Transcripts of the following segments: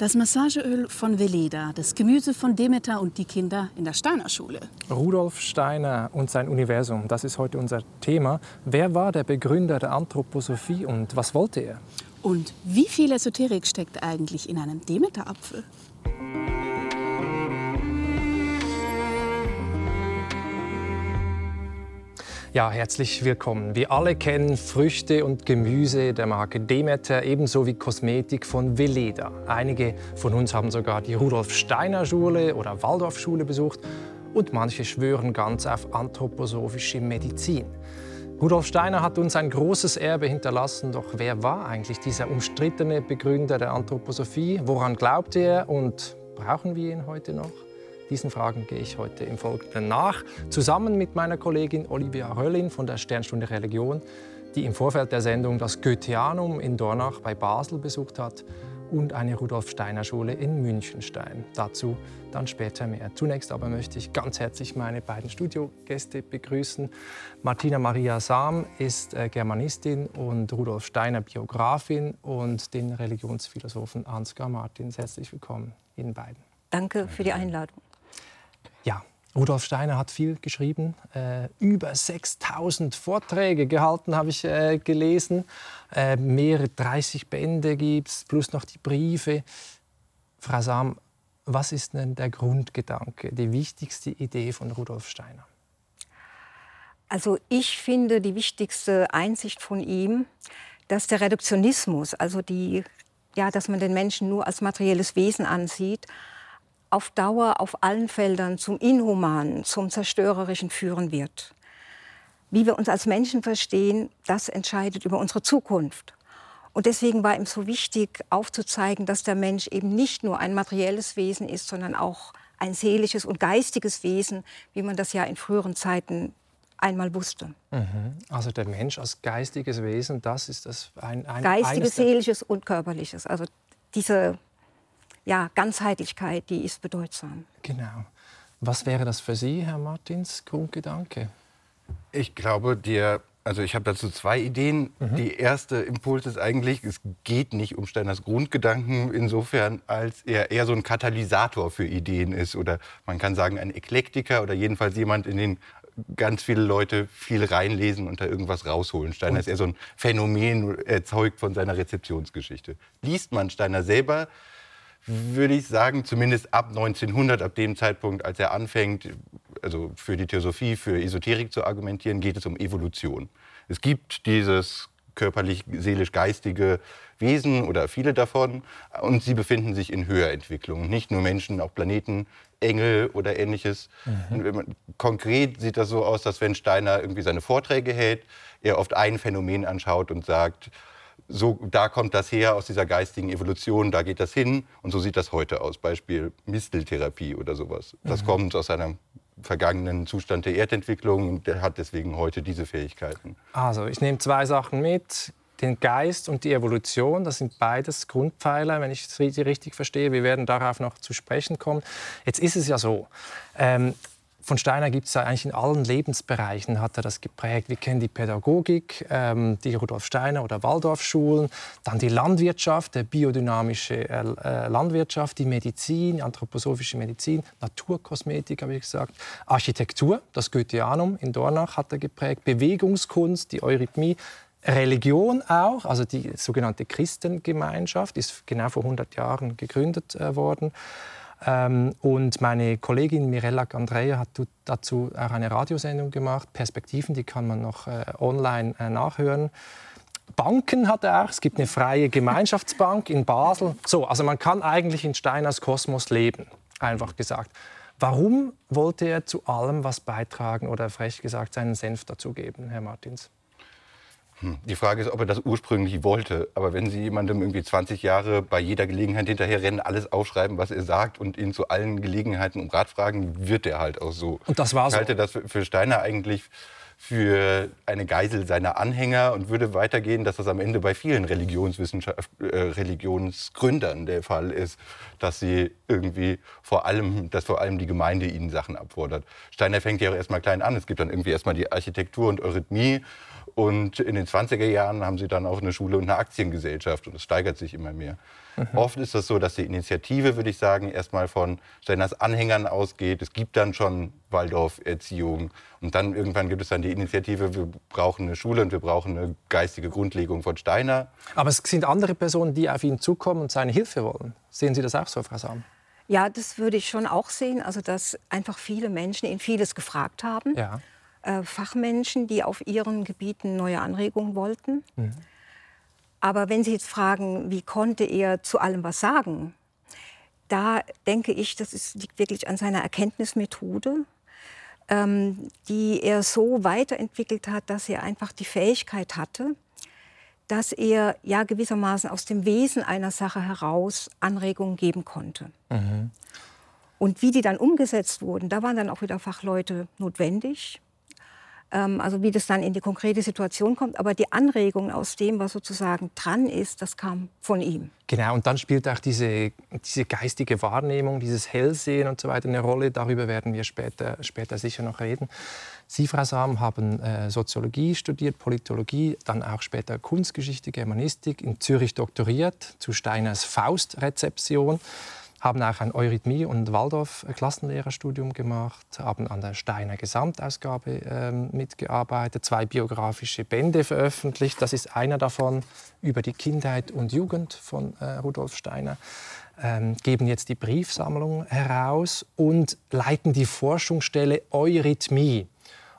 Das Massageöl von Veleda, das Gemüse von Demeter und die Kinder in der Steiner Schule. Rudolf Steiner und sein Universum, das ist heute unser Thema. Wer war der Begründer der Anthroposophie und was wollte er? Und wie viel Esoterik steckt eigentlich in einem Demeter-Apfel? Ja, herzlich willkommen. Wir alle kennen Früchte und Gemüse der Marke Demeter, ebenso wie Kosmetik von Veleda. Einige von uns haben sogar die Rudolf Steiner Schule oder Waldorfschule besucht und manche schwören ganz auf anthroposophische Medizin. Rudolf Steiner hat uns ein großes Erbe hinterlassen, doch wer war eigentlich dieser umstrittene Begründer der Anthroposophie? Woran glaubte er und brauchen wir ihn heute noch? Diesen Fragen gehe ich heute im Folgenden nach, zusammen mit meiner Kollegin Olivia Röllin von der Sternstunde Religion, die im Vorfeld der Sendung das Goetheanum in Dornach bei Basel besucht hat und eine Rudolf Steiner Schule in Münchenstein. Dazu dann später mehr. Zunächst aber möchte ich ganz herzlich meine beiden Studiogäste begrüßen. Martina Maria Sam ist äh, Germanistin und Rudolf Steiner Biografin und den Religionsphilosophen Ansgar Martins. Herzlich willkommen Ihnen beiden. Danke für die Einladung. Rudolf Steiner hat viel geschrieben, äh, über 6000 Vorträge gehalten, habe ich äh, gelesen. Äh, mehrere 30 Bände gibt es, plus noch die Briefe. Frau Sam, was ist denn der Grundgedanke, die wichtigste Idee von Rudolf Steiner? Also ich finde die wichtigste Einsicht von ihm, dass der Reduktionismus, also die, ja, dass man den Menschen nur als materielles Wesen ansieht, auf Dauer auf allen Feldern zum Inhumanen, zum Zerstörerischen führen wird. Wie wir uns als Menschen verstehen, das entscheidet über unsere Zukunft. Und deswegen war ihm so wichtig aufzuzeigen, dass der Mensch eben nicht nur ein materielles Wesen ist, sondern auch ein seelisches und geistiges Wesen, wie man das ja in früheren Zeiten einmal wusste. Mhm. Also der Mensch als geistiges Wesen, das ist das ein, ein geistiges, seelisches und körperliches. Also diese ja, Ganzheitlichkeit, die ist bedeutsam. Genau. Was wäre das für Sie, Herr Martins, Grundgedanke? Ich glaube, der, also ich habe dazu zwei Ideen. Mhm. Die erste Impuls ist eigentlich, es geht nicht um Steiners Grundgedanken insofern, als er eher so ein Katalysator für Ideen ist oder man kann sagen ein Eklektiker oder jedenfalls jemand, in den ganz viele Leute viel reinlesen und da irgendwas rausholen. Steiner und? ist eher so ein Phänomen erzeugt von seiner Rezeptionsgeschichte. Liest man Steiner selber, würde ich sagen, zumindest ab 1900, ab dem Zeitpunkt, als er anfängt, also für die Theosophie, für Esoterik zu argumentieren, geht es um Evolution. Es gibt dieses körperlich-seelisch-geistige Wesen oder viele davon und sie befinden sich in Höherentwicklung. Nicht nur Menschen, auch Planeten, Engel oder ähnliches. Mhm. Man, konkret sieht das so aus, dass wenn Steiner irgendwie seine Vorträge hält, er oft ein Phänomen anschaut und sagt, so, da kommt das her aus dieser geistigen Evolution, da geht das hin und so sieht das heute aus. Beispiel Misteltherapie oder sowas. Das mhm. kommt aus einem vergangenen Zustand der Erdentwicklung und der hat deswegen heute diese Fähigkeiten. Also ich nehme zwei Sachen mit. Den Geist und die Evolution, das sind beides Grundpfeiler, wenn ich es richtig verstehe. Wir werden darauf noch zu sprechen kommen. Jetzt ist es ja so, ähm, von Steiner gibt es eigentlich in allen Lebensbereichen, hat er das geprägt. Wir kennen die Pädagogik, ähm, die Rudolf Steiner oder Waldorfschulen, dann die Landwirtschaft, der biodynamische äh, äh, Landwirtschaft, die Medizin, anthroposophische Medizin, Naturkosmetik, habe ich gesagt, Architektur, das Goetheanum in Dornach hat er geprägt, Bewegungskunst, die Eurythmie, Religion auch, also die sogenannte Christengemeinschaft, ist genau vor 100 Jahren gegründet äh, worden. Ähm, und meine Kollegin Mirella Gandrea hat dazu auch eine Radiosendung gemacht, Perspektiven, die kann man noch äh, online äh, nachhören. Banken hat er auch. Es gibt eine freie Gemeinschaftsbank in Basel. So, also man kann eigentlich in Steiners Kosmos leben, einfach gesagt. Warum wollte er zu allem was beitragen oder frech gesagt seinen Senf dazugeben, Herr Martins? Hm. Die Frage ist, ob er das ursprünglich wollte. Aber wenn Sie jemandem irgendwie 20 Jahre bei jeder Gelegenheit hinterherrennen, alles aufschreiben, was er sagt und ihn zu allen Gelegenheiten um Rat fragen, wird er halt auch so. Und das war so. Ich halte das für Steiner eigentlich für eine Geisel seiner Anhänger und würde weitergehen, dass das am Ende bei vielen Religionswissenschaft, äh, Religionsgründern der Fall ist, dass sie irgendwie vor allem, dass vor allem die Gemeinde ihnen Sachen abfordert. Steiner fängt ja auch erstmal klein an. Es gibt dann irgendwie erstmal die Architektur und Eurythmie und in den 20er Jahren haben sie dann auch eine Schule und eine Aktiengesellschaft und es steigert sich immer mehr. Mhm. Oft ist das so, dass die Initiative, würde ich sagen, erstmal von Steiners Anhängern ausgeht. Es gibt dann schon Waldorf-Erziehung. Und dann irgendwann gibt es dann die Initiative, wir brauchen eine Schule und wir brauchen eine geistige Grundlegung von Steiner. Aber es sind andere Personen, die auf ihn zukommen und seine Hilfe wollen. Sehen Sie das auch so, Frau Sam? Ja, das würde ich schon auch sehen. Also, dass einfach viele Menschen ihn vieles gefragt haben. Ja. Äh, Fachmenschen, die auf ihren Gebieten neue Anregungen wollten. Mhm. Aber wenn Sie jetzt fragen, wie konnte er zu allem was sagen, da denke ich, das ist, liegt wirklich an seiner Erkenntnismethode, ähm, die er so weiterentwickelt hat, dass er einfach die Fähigkeit hatte, dass er ja gewissermaßen aus dem Wesen einer Sache heraus Anregungen geben konnte. Mhm. Und wie die dann umgesetzt wurden, da waren dann auch wieder Fachleute notwendig. Ähm, also wie das dann in die konkrete Situation kommt. Aber die Anregung aus dem, was sozusagen dran ist, das kam von ihm. Genau, und dann spielt auch diese, diese geistige Wahrnehmung, dieses Hellsehen und so weiter eine Rolle. Darüber werden wir später, später sicher noch reden. Sie, Frau Sam, haben äh, Soziologie studiert, Politologie, dann auch später Kunstgeschichte, Germanistik, in Zürich doktoriert zu Steiners Faust-Rezeption haben auch ein Eurythmie- und Waldorf-Klassenlehrerstudium gemacht, haben an der Steiner Gesamtausgabe äh, mitgearbeitet, zwei biografische Bände veröffentlicht. Das ist einer davon über die Kindheit und Jugend von äh, Rudolf Steiner. Ähm, geben jetzt die Briefsammlung heraus und leiten die Forschungsstelle Eurythmie.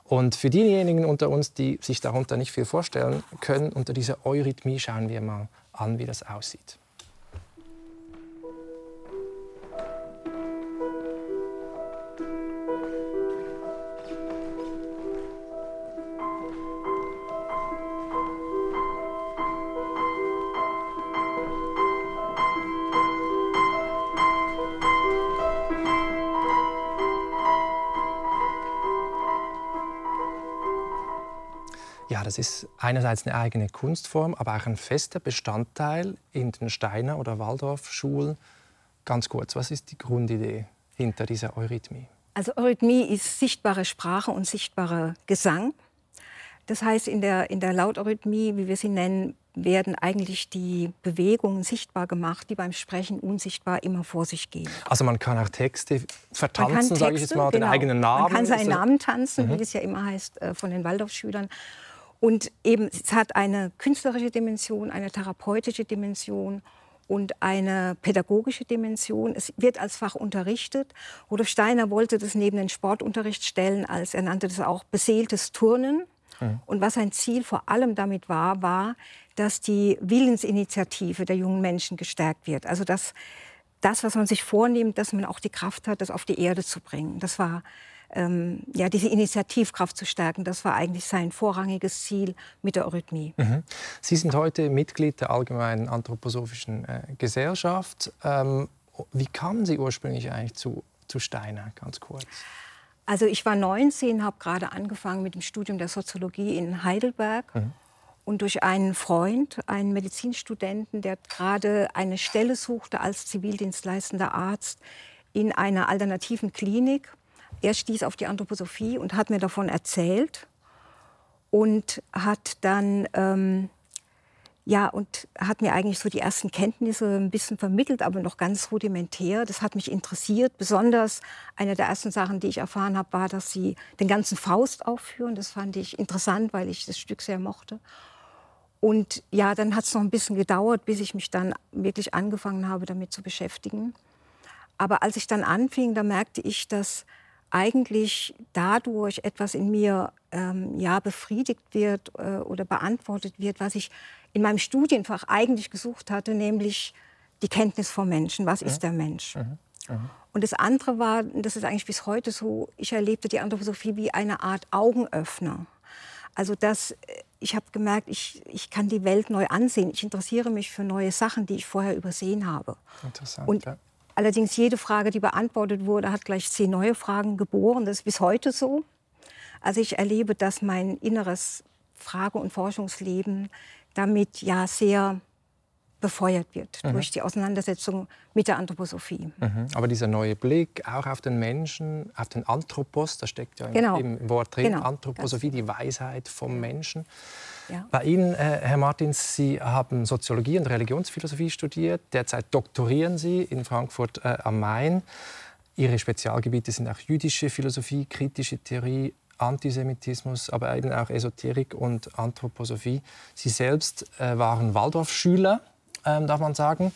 Und für diejenigen unter uns, die sich darunter nicht viel vorstellen können, unter dieser Eurythmie schauen wir mal an, wie das aussieht. Das ist einerseits eine eigene Kunstform, aber auch ein fester Bestandteil in den Steiner- oder Waldorfschulen. Ganz kurz, was ist die Grundidee hinter dieser Eurythmie? Also Eurythmie ist sichtbare Sprache und sichtbarer Gesang. Das heißt, in der, in der Lauteurhythmie, wie wir sie nennen, werden eigentlich die Bewegungen sichtbar gemacht, die beim Sprechen unsichtbar immer vor sich gehen. Also man kann auch Texte vertanzen, sage ich jetzt mal, genau. den eigenen Namen. Man kann seinen Namen tanzen, mhm. wie es ja immer heißt, äh, von den Waldorfschülern. Und eben, es hat eine künstlerische Dimension, eine therapeutische Dimension und eine pädagogische Dimension. Es wird als Fach unterrichtet. Rudolf Steiner wollte das neben den Sportunterricht stellen, als er nannte das auch beseeltes Turnen. Mhm. Und was sein Ziel vor allem damit war, war, dass die Willensinitiative der jungen Menschen gestärkt wird. Also dass das, was man sich vornimmt, dass man auch die Kraft hat, das auf die Erde zu bringen. Das war ähm, ja, diese Initiativkraft zu stärken. Das war eigentlich sein vorrangiges Ziel mit der Eurythmie. Mhm. Sie sind heute Mitglied der Allgemeinen Anthroposophischen äh, Gesellschaft. Ähm, wie kamen Sie ursprünglich eigentlich zu, zu Steiner, ganz kurz? Also ich war 19, habe gerade angefangen mit dem Studium der Soziologie in Heidelberg. Mhm. Und durch einen Freund, einen Medizinstudenten, der gerade eine Stelle suchte als zivildienstleistender Arzt in einer alternativen Klinik, er stieß auf die Anthroposophie und hat mir davon erzählt und hat dann ähm, ja und hat mir eigentlich so die ersten Kenntnisse ein bisschen vermittelt, aber noch ganz rudimentär. Das hat mich interessiert. Besonders eine der ersten Sachen, die ich erfahren habe, war, dass sie den ganzen Faust aufführen. Das fand ich interessant, weil ich das Stück sehr mochte. Und ja, dann hat es noch ein bisschen gedauert, bis ich mich dann wirklich angefangen habe, damit zu beschäftigen. Aber als ich dann anfing, da merkte ich, dass eigentlich dadurch etwas in mir ähm, ja, befriedigt wird äh, oder beantwortet wird, was ich in meinem Studienfach eigentlich gesucht hatte, nämlich die Kenntnis vom Menschen. Was ist der Mensch? Mhm. Mhm. Und das andere war, das ist eigentlich bis heute so, ich erlebte die Anthroposophie wie eine Art Augenöffner. Also das, äh, ich habe gemerkt, ich, ich kann die Welt neu ansehen. Ich interessiere mich für neue Sachen, die ich vorher übersehen habe. Interessant. Und ja. Allerdings jede Frage, die beantwortet wurde, hat gleich zehn neue Fragen geboren. Das ist bis heute so. Also ich erlebe, dass mein inneres Frage- und Forschungsleben damit ja sehr befeuert wird mhm. durch die Auseinandersetzung mit der Anthroposophie. Mhm. Aber dieser neue Blick auch auf den Menschen, auf den Anthropos, da steckt ja genau. im, Wort drin, genau. Anthroposophie, die Weisheit vom Menschen. Ja. Bei Ihnen, äh, Herr Martins, Sie haben Soziologie und Religionsphilosophie studiert. Derzeit doktorieren Sie in Frankfurt äh, am Main. Ihre Spezialgebiete sind auch jüdische Philosophie, kritische Theorie, Antisemitismus, aber eben auch Esoterik und Anthroposophie. Sie selbst äh, waren Waldorfschüler, ähm, darf man sagen.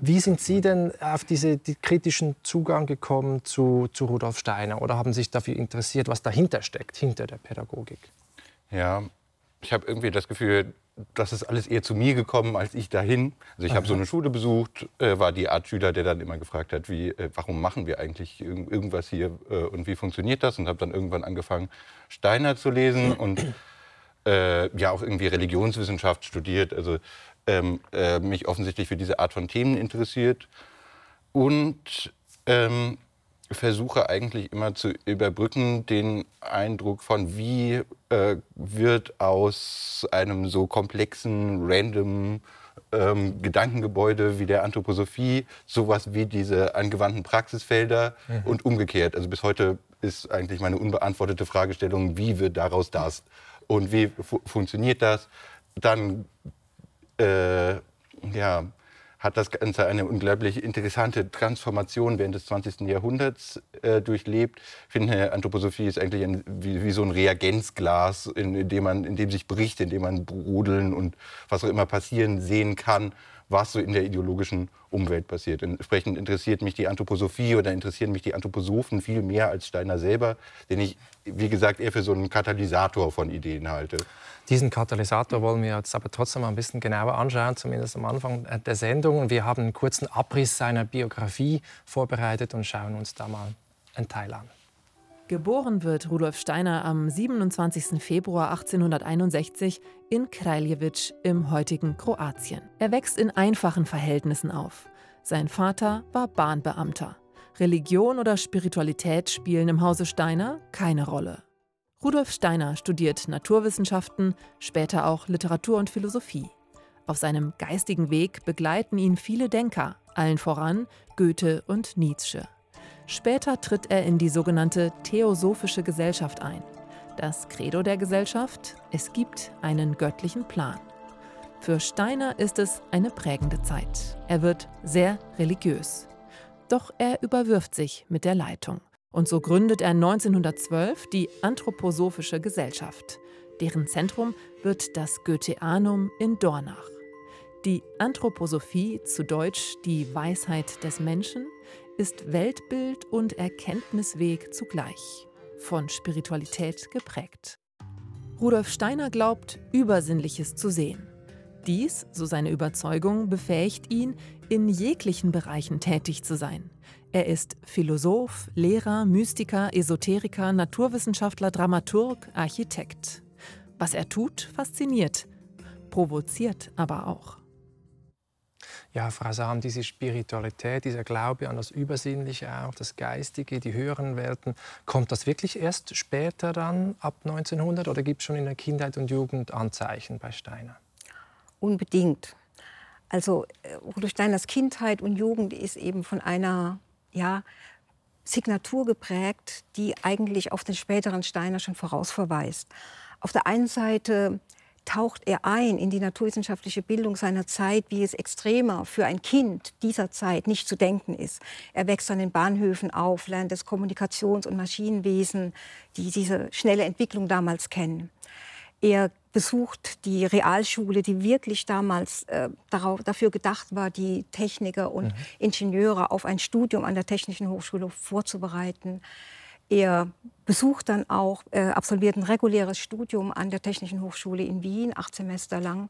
Wie sind Sie denn auf diesen die kritischen Zugang gekommen zu, zu Rudolf Steiner oder haben Sie sich dafür interessiert, was dahinter steckt, hinter der Pädagogik? Ja, ich habe irgendwie das Gefühl, das ist alles eher zu mir gekommen als ich dahin. Also ich habe so eine Schule besucht, äh, war die Art Schüler, der dann immer gefragt hat, wie, äh, warum machen wir eigentlich irg irgendwas hier äh, und wie funktioniert das? Und habe dann irgendwann angefangen, Steiner zu lesen und äh, ja auch irgendwie Religionswissenschaft studiert. Also ähm, äh, mich offensichtlich für diese Art von Themen interessiert und ähm, versuche eigentlich immer zu überbrücken den Eindruck von, wie äh, wird aus einem so komplexen, random ähm, Gedankengebäude wie der Anthroposophie sowas wie diese angewandten Praxisfelder mhm. und umgekehrt. Also bis heute ist eigentlich meine unbeantwortete Fragestellung, wie wird daraus das und wie fu funktioniert das? Dann äh, ja, hat das Ganze eine unglaublich interessante Transformation während des 20. Jahrhunderts äh, durchlebt. Ich finde, Anthroposophie ist eigentlich ein, wie, wie, so ein Reagenzglas, in, in, dem man, in dem sich bricht, in dem man brodeln und was auch immer passieren sehen kann, was so in der ideologischen Umwelt passiert. Entsprechend interessiert mich die Anthroposophie oder interessieren mich die Anthroposophen viel mehr als Steiner selber, den ich, wie gesagt, eher für so einen Katalysator von Ideen halte. Diesen Katalysator wollen wir jetzt aber trotzdem mal ein bisschen genauer anschauen, zumindest am Anfang der Sendung. Wir haben einen kurzen Abriss seiner Biografie vorbereitet und schauen uns da mal einen Teil an. Geboren wird Rudolf Steiner am 27. Februar 1861 in Kraljevic im heutigen Kroatien. Er wächst in einfachen Verhältnissen auf. Sein Vater war Bahnbeamter. Religion oder Spiritualität spielen im Hause Steiner keine Rolle. Rudolf Steiner studiert Naturwissenschaften, später auch Literatur und Philosophie. Auf seinem geistigen Weg begleiten ihn viele Denker, allen voran Goethe und Nietzsche. Später tritt er in die sogenannte Theosophische Gesellschaft ein. Das Credo der Gesellschaft, es gibt einen göttlichen Plan. Für Steiner ist es eine prägende Zeit. Er wird sehr religiös. Doch er überwirft sich mit der Leitung. Und so gründet er 1912 die Anthroposophische Gesellschaft. Deren Zentrum wird das Goetheanum in Dornach. Die Anthroposophie, zu Deutsch die Weisheit des Menschen, ist Weltbild und Erkenntnisweg zugleich, von Spiritualität geprägt. Rudolf Steiner glaubt, Übersinnliches zu sehen. Dies, so seine Überzeugung, befähigt ihn, in jeglichen Bereichen tätig zu sein. Er ist Philosoph, Lehrer, Mystiker, Esoteriker, Naturwissenschaftler, Dramaturg, Architekt. Was er tut, fasziniert, provoziert aber auch. Ja, Frau Sam, diese Spiritualität, dieser Glaube an das Übersinnliche auch, das Geistige, die höheren Welten, kommt das wirklich erst später dann, ab 1900, oder gibt es schon in der Kindheit und Jugend Anzeichen bei Steiner? Unbedingt. Also äh, Rudolf Steiners Kindheit und Jugend ist eben von einer ja, Signatur geprägt, die eigentlich auf den späteren Steiner schon vorausverweist. Auf der einen Seite taucht er ein in die naturwissenschaftliche Bildung seiner Zeit, wie es extremer für ein Kind dieser Zeit nicht zu denken ist. Er wächst an den Bahnhöfen auf, lernt das Kommunikations- und Maschinenwesen, die diese schnelle Entwicklung damals kennen. Er besucht die Realschule, die wirklich damals äh, darauf, dafür gedacht war, die Techniker und mhm. Ingenieure auf ein Studium an der Technischen Hochschule vorzubereiten. Er besucht dann auch, äh, absolviert ein reguläres Studium an der Technischen Hochschule in Wien, acht Semester lang.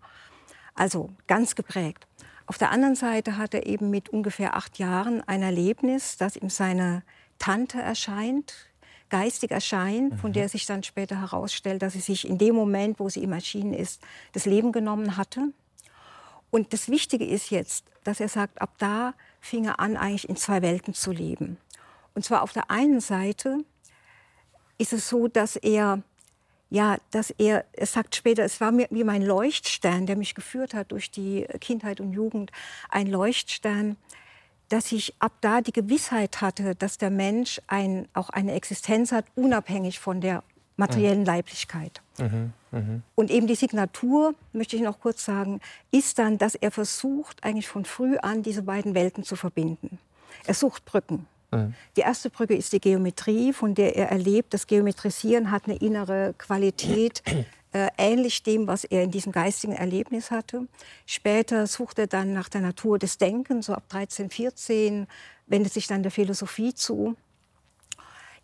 Also ganz geprägt. Auf der anderen Seite hat er eben mit ungefähr acht Jahren ein Erlebnis, das ihm seine Tante erscheint, geistig erscheint, von mhm. der sich dann später herausstellt, dass sie sich in dem Moment, wo sie ihm erschienen ist, das Leben genommen hatte. Und das Wichtige ist jetzt, dass er sagt, ab da fing er an, eigentlich in zwei Welten zu leben. Und zwar auf der einen Seite ist es so, dass er, ja, dass er, er sagt später, es war mir wie mein Leuchtstern, der mich geführt hat durch die Kindheit und Jugend, ein Leuchtstern, dass ich ab da die Gewissheit hatte, dass der Mensch ein, auch eine Existenz hat, unabhängig von der materiellen mhm. Leiblichkeit. Mhm. Mhm. Und eben die Signatur, möchte ich noch kurz sagen, ist dann, dass er versucht, eigentlich von früh an diese beiden Welten zu verbinden. Er sucht Brücken. Die erste Brücke ist die Geometrie, von der er erlebt, das Geometrisieren hat eine innere Qualität, äh, ähnlich dem, was er in diesem geistigen Erlebnis hatte. Später sucht er dann nach der Natur des Denkens, so ab 13, 14, wendet sich dann der Philosophie zu.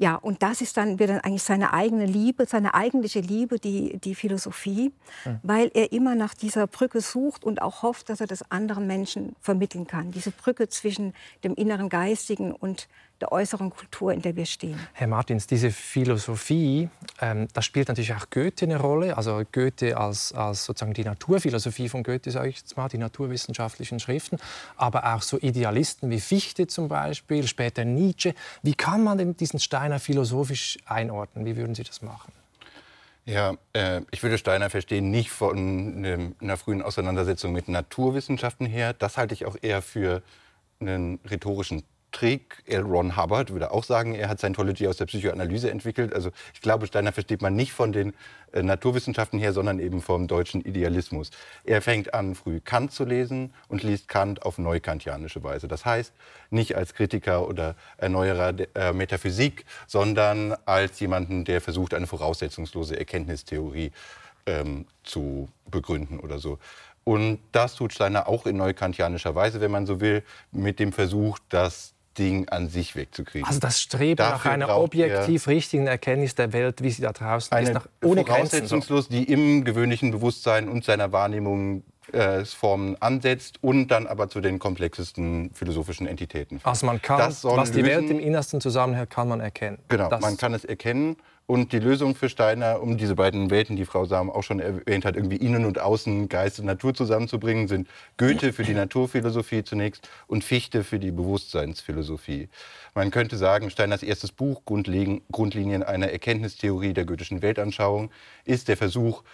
Ja, und das ist dann, wird dann eigentlich seine eigene Liebe, seine eigentliche Liebe, die, die Philosophie, ja. weil er immer nach dieser Brücke sucht und auch hofft, dass er das anderen Menschen vermitteln kann. Diese Brücke zwischen dem inneren Geistigen und der äußeren Kultur, in der wir stehen. Herr Martins, diese Philosophie, ähm, da spielt natürlich auch Goethe eine Rolle. Also Goethe als, als sozusagen die Naturphilosophie von Goethe, sage ich jetzt mal, die naturwissenschaftlichen Schriften, aber auch so Idealisten wie Fichte zum Beispiel, später Nietzsche. Wie kann man denn diesen Steiner philosophisch einordnen? Wie würden Sie das machen? Ja, äh, ich würde Steiner verstehen nicht von ne, einer frühen Auseinandersetzung mit Naturwissenschaften her. Das halte ich auch eher für einen rhetorischen Trick. L. Ron Hubbard würde auch sagen, er hat Scientology aus der Psychoanalyse entwickelt. Also ich glaube, Steiner versteht man nicht von den äh, Naturwissenschaften her, sondern eben vom deutschen Idealismus. Er fängt an, früh Kant zu lesen und liest Kant auf neukantianische Weise. Das heißt, nicht als Kritiker oder Erneuerer der äh, Metaphysik, sondern als jemanden, der versucht, eine voraussetzungslose Erkenntnistheorie ähm, zu begründen oder so. Und das tut Steiner auch in neukantianischer Weise, wenn man so will, mit dem Versuch, dass Ding an sich wegzukriegen. Also das Streben Dafür nach einer objektiv richtigen Erkenntnis der Welt, wie sie da draußen ist, nach, ohne voraussetzungslos, Grenzen, die im gewöhnlichen Bewusstsein und seiner Wahrnehmung äh, Formen ansetzt und dann aber zu den komplexesten philosophischen Entitäten. Also man kann, was die Welt im Innersten zusammenhält, kann man erkennen. Genau, das man kann es erkennen und die Lösung für Steiner, um diese beiden Welten, die Frau Sam auch schon erwähnt hat, irgendwie Innen und Außen, Geist und Natur zusammenzubringen, sind Goethe für die Naturphilosophie zunächst und Fichte für die Bewusstseinsphilosophie. Man könnte sagen, Steiners erstes Buch, Grundlinien einer Erkenntnistheorie der goethischen Weltanschauung, ist der Versuch,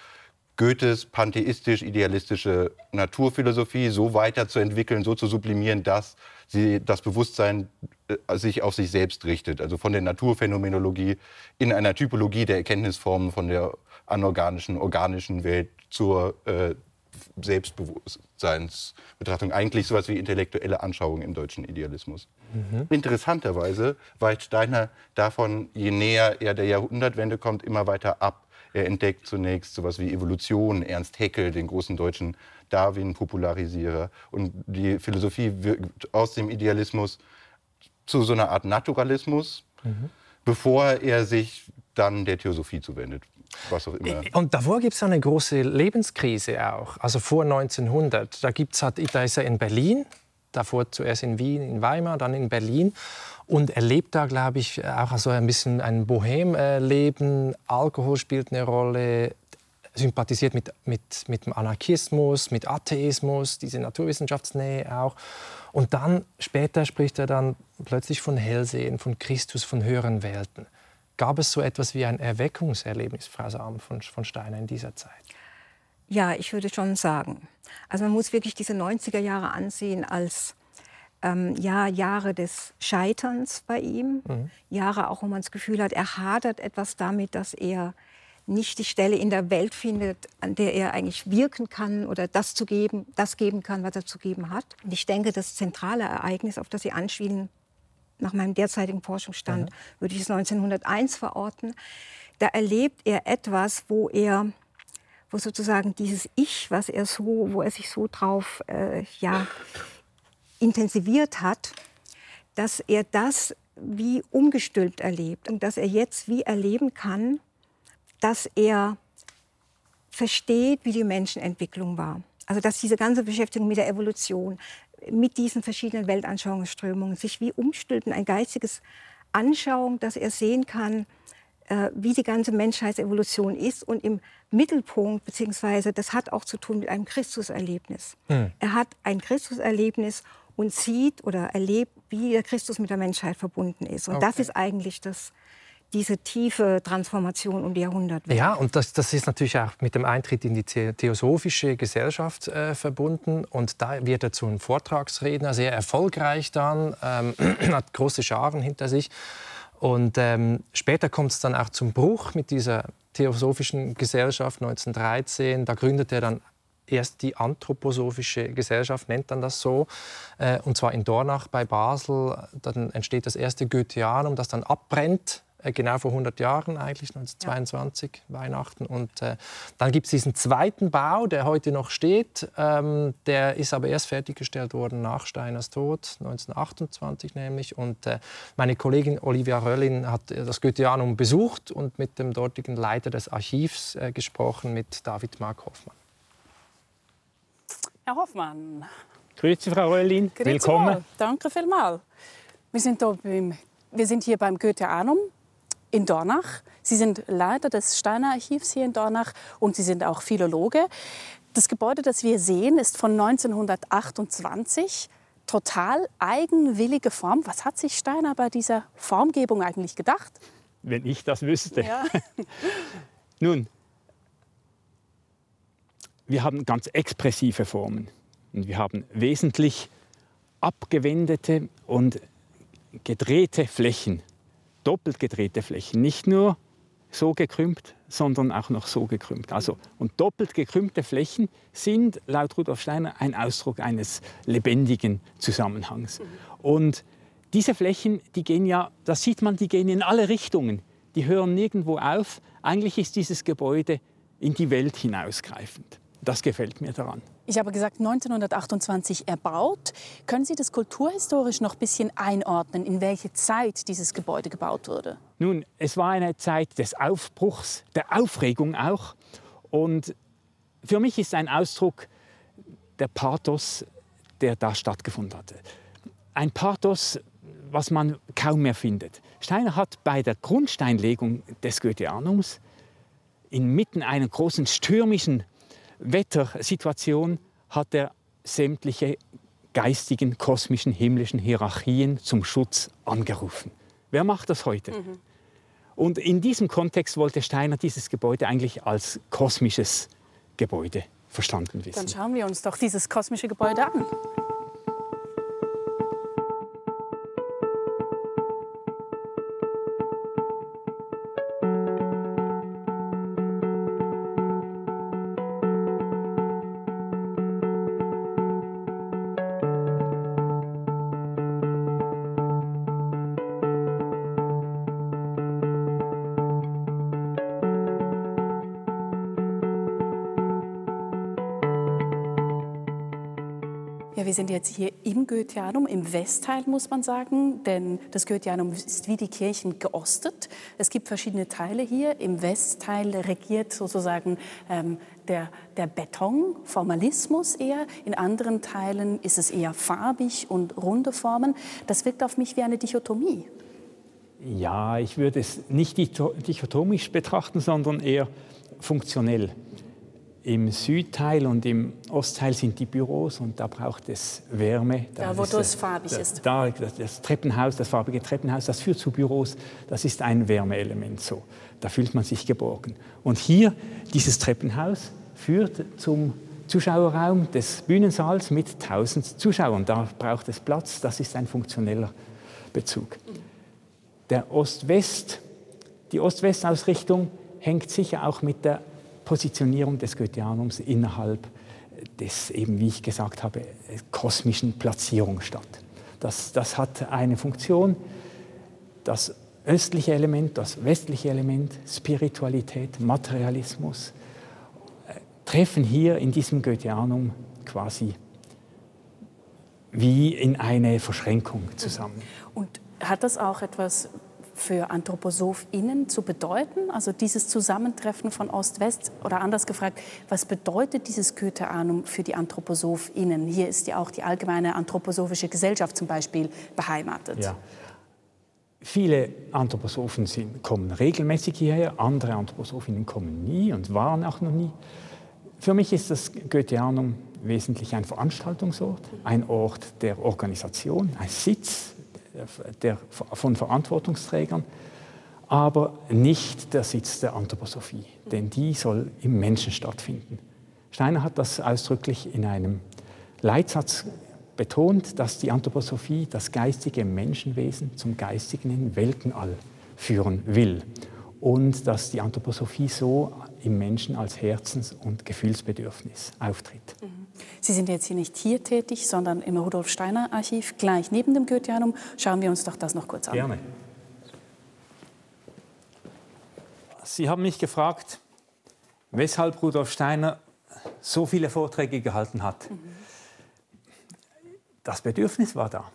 Goethes pantheistisch-idealistische Naturphilosophie so weiterzuentwickeln, so zu sublimieren, dass sie das Bewusstsein äh, sich auf sich selbst richtet. Also von der Naturphänomenologie in einer Typologie der Erkenntnisformen von der anorganischen, organischen Welt zur äh, Selbstbewusstseinsbetrachtung. Eigentlich sowas wie intellektuelle Anschauung im deutschen Idealismus. Mhm. Interessanterweise weicht Steiner davon, je näher er der Jahrhundertwende kommt, immer weiter ab. Er entdeckt zunächst sowas wie Evolution, Ernst Haeckel, den großen deutschen Darwin-Popularisierer. Und die Philosophie wirkt aus dem Idealismus zu so einer Art Naturalismus, mhm. bevor er sich dann der Theosophie zuwendet. Was auch immer. Und davor gibt es eine große Lebenskrise auch. Also vor 1900. Da, gibt's, da ist er in Berlin, davor zuerst in Wien, in Weimar, dann in Berlin und erlebt da, glaube ich, auch so ein bisschen ein Bohemleben. Alkohol spielt eine Rolle, sympathisiert mit, mit, mit dem Anarchismus, mit Atheismus, diese Naturwissenschaftsnähe auch. Und dann, später spricht er dann plötzlich von Hellsehen, von Christus, von höheren Welten. Gab es so etwas wie ein Erweckungserlebnis, Frau Sam von, von Steiner in dieser Zeit? Ja, ich würde schon sagen. Also man muss wirklich diese 90er Jahre ansehen als ähm, ja, Jahre des Scheiterns bei ihm. Mhm. Jahre auch, wo man das Gefühl hat, er hadert etwas damit, dass er nicht die Stelle in der Welt findet, an der er eigentlich wirken kann oder das zu geben, das geben kann, was er zu geben hat. Und ich denke, das zentrale Ereignis, auf das Sie anspielen, nach meinem derzeitigen Forschungsstand, mhm. würde ich es 1901 verorten. Da erlebt er etwas, wo er wo sozusagen dieses Ich, was er so, wo er sich so drauf äh, ja, intensiviert hat, dass er das wie umgestülpt erlebt und dass er jetzt wie erleben kann, dass er versteht, wie die Menschenentwicklung war. Also dass diese ganze Beschäftigung mit der Evolution, mit diesen verschiedenen Weltanschauungsströmungen sich wie umstülpt in ein geistiges Anschauung, dass er sehen kann, äh, wie die ganze Menschheitsevolution ist und im Mittelpunkt, beziehungsweise das hat auch zu tun mit einem Christuserlebnis. Mhm. Er hat ein Christuserlebnis und sieht oder erlebt, wie der Christus mit der Menschheit verbunden ist. Und okay. das ist eigentlich das, diese tiefe Transformation um die Jahrhunderte. Ja, und das, das, ist natürlich auch mit dem Eintritt in die Theosophische Gesellschaft äh, verbunden. Und da wird er zu einem Vortragsredner, sehr erfolgreich dann, ähm, hat große Scharen hinter sich. Und ähm, später kommt es dann auch zum Bruch mit dieser Theosophischen Gesellschaft 1913. Da gründet er dann erst die Anthroposophische Gesellschaft, nennt dann das so, äh, und zwar in Dornach bei Basel. Dann entsteht das erste Goetheanum, das dann abbrennt äh, genau vor 100 Jahren eigentlich, 1922, ja. Weihnachten. Und äh, dann gibt es diesen zweiten Bau, der heute noch steht. Ähm, der ist aber erst fertiggestellt worden nach Steiners Tod, 1928 nämlich. Und äh, meine Kollegin Olivia Röllin hat äh, das Goetheanum besucht und mit dem dortigen Leiter des Archivs äh, gesprochen, mit David Mark Hoffmann. Herr Hoffmann. Grüezi, Frau Röllin. Grüezi Willkommen. Mal. Danke vielmals. Wir sind, beim, wir sind hier beim Goetheanum in Dornach. Sie sind Leiter des Steiner Archivs hier in Dornach und Sie sind auch Philologe. Das Gebäude, das wir sehen, ist von 1928. Total eigenwillige Form. Was hat sich Steiner bei dieser Formgebung eigentlich gedacht? Wenn ich das wüsste. Ja. Nun, wir haben ganz expressive Formen. Und wir haben wesentlich abgewendete und gedrehte Flächen, doppelt gedrehte Flächen. Nicht nur so gekrümmt, sondern auch noch so gekrümmt. Also, und doppelt gekrümmte Flächen sind laut Rudolf Steiner ein Ausdruck eines lebendigen Zusammenhangs. Und diese Flächen, die gehen ja, das sieht man, die gehen in alle Richtungen. Die hören nirgendwo auf. Eigentlich ist dieses Gebäude in die Welt hinausgreifend. Das gefällt mir daran. Ich habe gesagt, 1928 erbaut. Können Sie das kulturhistorisch noch ein bisschen einordnen, in welche Zeit dieses Gebäude gebaut wurde? Nun, es war eine Zeit des Aufbruchs, der Aufregung auch. Und für mich ist ein Ausdruck der Pathos, der da stattgefunden hatte. Ein Pathos, was man kaum mehr findet. Steiner hat bei der Grundsteinlegung des Goetheanums inmitten einer großen stürmischen Wettersituation hat er sämtliche geistigen, kosmischen, himmlischen Hierarchien zum Schutz angerufen. Wer macht das heute? Mhm. Und in diesem Kontext wollte Steiner dieses Gebäude eigentlich als kosmisches Gebäude verstanden wissen. Dann schauen wir uns doch dieses kosmische Gebäude an. Wir sind jetzt hier im Goetheanum, im Westteil muss man sagen, denn das Goetheanum ist wie die Kirchen geostet. Es gibt verschiedene Teile hier. Im Westteil regiert sozusagen ähm, der, der Beton, Formalismus eher. In anderen Teilen ist es eher farbig und runde Formen. Das wirkt auf mich wie eine Dichotomie. Ja, ich würde es nicht dichotomisch betrachten, sondern eher funktionell. Im Südteil und im Ostteil sind die Büros und da braucht es Wärme. Da, da wo das farbig da, ist. Da, das Treppenhaus, das farbige Treppenhaus, das führt zu Büros. Das ist ein Wärmeelement so. Da fühlt man sich geborgen. Und hier, dieses Treppenhaus, führt zum Zuschauerraum des Bühnensaals mit 1000 Zuschauern. Da braucht es Platz, das ist ein funktioneller Bezug. Der Ost-West, die Ost-West-Ausrichtung hängt sicher auch mit der Positionierung des Goetheanums innerhalb des, eben wie ich gesagt habe, kosmischen Platzierung statt. Das, das hat eine Funktion. Das östliche Element, das westliche Element, Spiritualität, Materialismus, äh, treffen hier in diesem Goetheanum quasi wie in eine Verschränkung zusammen. Und hat das auch etwas für Anthroposophinnen zu bedeuten? Also dieses Zusammentreffen von Ost-West oder anders gefragt, was bedeutet dieses Goetheanum für die Anthroposophinnen? Hier ist ja auch die allgemeine anthroposophische Gesellschaft zum Beispiel beheimatet. Ja. Viele Anthroposophen sind, kommen regelmäßig hierher, andere Anthroposophinnen kommen nie und waren auch noch nie. Für mich ist das Goetheanum wesentlich ein Veranstaltungsort, ein Ort der Organisation, ein Sitz der, von Verantwortungsträgern, aber nicht der Sitz der Anthroposophie, denn die soll im Menschen stattfinden. Steiner hat das ausdrücklich in einem Leitsatz betont, dass die Anthroposophie das geistige Menschenwesen zum geistigen Weltenall führen will. Und dass die Anthroposophie so im Menschen als Herzens- und Gefühlsbedürfnis auftritt. Sie sind jetzt hier nicht hier tätig, sondern im Rudolf Steiner Archiv gleich neben dem Goetheanum. Schauen wir uns doch das noch kurz an. Gerne. Sie haben mich gefragt, weshalb Rudolf Steiner so viele Vorträge gehalten hat. Das Bedürfnis war da.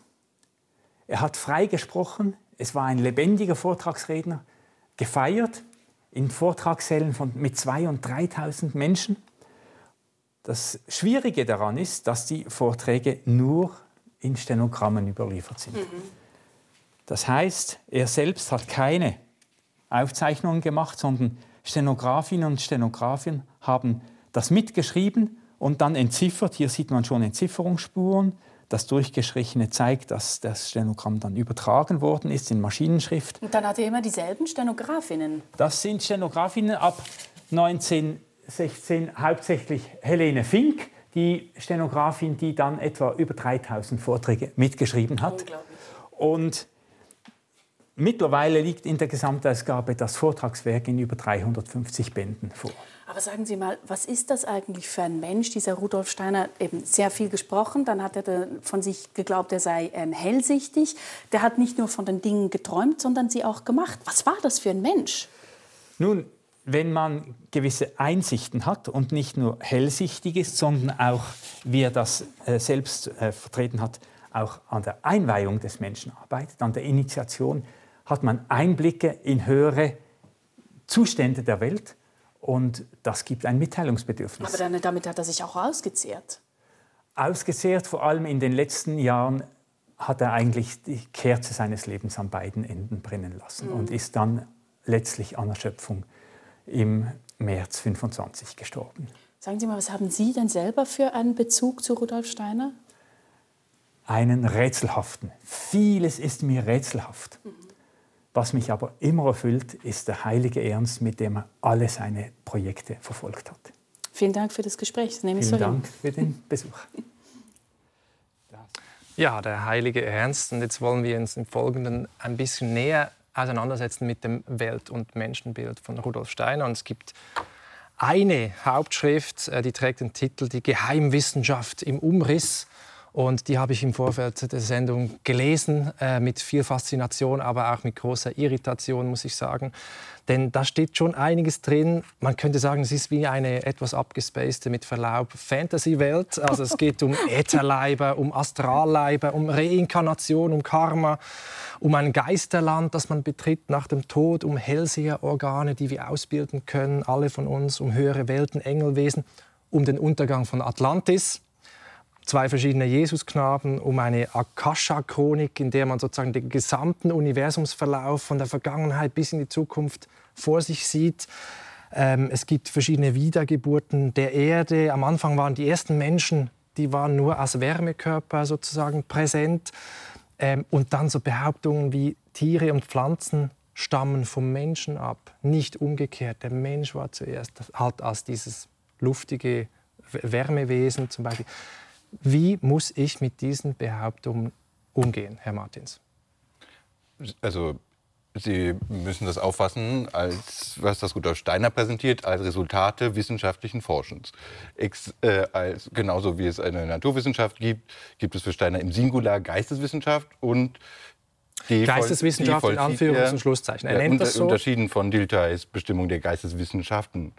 Er hat frei gesprochen, es war ein lebendiger Vortragsredner, gefeiert in Vortragssälen von, mit 2.000 und 3.000 Menschen. Das Schwierige daran ist, dass die Vorträge nur in Stenogrammen überliefert sind. Das heißt, er selbst hat keine Aufzeichnungen gemacht, sondern Stenografinnen und Stenografen haben das mitgeschrieben und dann entziffert. Hier sieht man schon Entzifferungsspuren. Das Durchgestrichene zeigt, dass das Stenogramm dann übertragen worden ist in Maschinenschrift. Und dann hat er immer dieselben Stenografinnen. Das sind Stenografinnen ab 1916, hauptsächlich Helene Fink, die Stenografin, die dann etwa über 3000 Vorträge mitgeschrieben hat. Und mittlerweile liegt in der Gesamtausgabe das Vortragswerk in über 350 Bänden vor. Aber sagen Sie mal, was ist das eigentlich für ein Mensch? Dieser Rudolf Steiner eben sehr viel gesprochen, dann hat er von sich geglaubt, er sei ähm, hellsichtig. Der hat nicht nur von den Dingen geträumt, sondern sie auch gemacht. Was war das für ein Mensch? Nun, wenn man gewisse Einsichten hat und nicht nur hellsichtig ist, sondern auch, wie er das äh, selbst äh, vertreten hat, auch an der Einweihung des Menschen arbeitet, an der Initiation, hat man Einblicke in höhere Zustände der Welt und das gibt ein Mitteilungsbedürfnis. Aber dann, damit hat er sich auch ausgezehrt. Ausgezehrt, vor allem in den letzten Jahren, hat er eigentlich die Kerze seines Lebens an beiden Enden brennen lassen mhm. und ist dann letztlich an Erschöpfung im März 25 gestorben. Sagen Sie mal, was haben Sie denn selber für einen Bezug zu Rudolf Steiner? Einen rätselhaften. Vieles ist mir rätselhaft. Mhm. Was mich aber immer erfüllt, ist der heilige Ernst, mit dem er alle seine Projekte verfolgt hat. Vielen Dank für das Gespräch. Das nehme Vielen ich so Dank hin. für den Besuch. Ja, der heilige Ernst. Und jetzt wollen wir uns im Folgenden ein bisschen näher auseinandersetzen mit dem Welt- und Menschenbild von Rudolf Steiner. Und es gibt eine Hauptschrift, äh, die trägt den Titel Die Geheimwissenschaft im Umriss. Und die habe ich im Vorfeld der Sendung gelesen, äh, mit viel Faszination, aber auch mit großer Irritation, muss ich sagen. Denn da steht schon einiges drin. Man könnte sagen, es ist wie eine etwas abgespacede, mit Verlaub, Fantasy-Welt. Also es geht um Ätherleiber, um Astralleiber, um Reinkarnation, um Karma, um ein Geisterland, das man betritt nach dem Tod, um Hellseherorgane, die wir ausbilden können, alle von uns, um höhere Welten, Engelwesen, um den Untergang von Atlantis zwei verschiedene Jesusknaben, um eine Akasha-Chronik, in der man sozusagen den gesamten Universumsverlauf von der Vergangenheit bis in die Zukunft vor sich sieht. Ähm, es gibt verschiedene Wiedergeburten der Erde. Am Anfang waren die ersten Menschen, die waren nur als Wärmekörper sozusagen präsent. Ähm, und dann so Behauptungen wie Tiere und Pflanzen stammen vom Menschen ab, nicht umgekehrt. Der Mensch war zuerst halt als dieses luftige Wärmewesen zum Beispiel. Wie muss ich mit diesen Behauptungen umgehen, Herr Martins? Also Sie müssen das auffassen, als was das Rudolf Steiner präsentiert, als Resultate wissenschaftlichen Forschens. Ex, äh, als, genauso wie es eine Naturwissenschaft gibt, gibt es für Steiner im Singular Geisteswissenschaft und die Geisteswissenschaft in Anführungs- und Schlusszeichen. Er nennt das so. Unterschieden von Diltheis Bestimmung der Geisteswissenschaften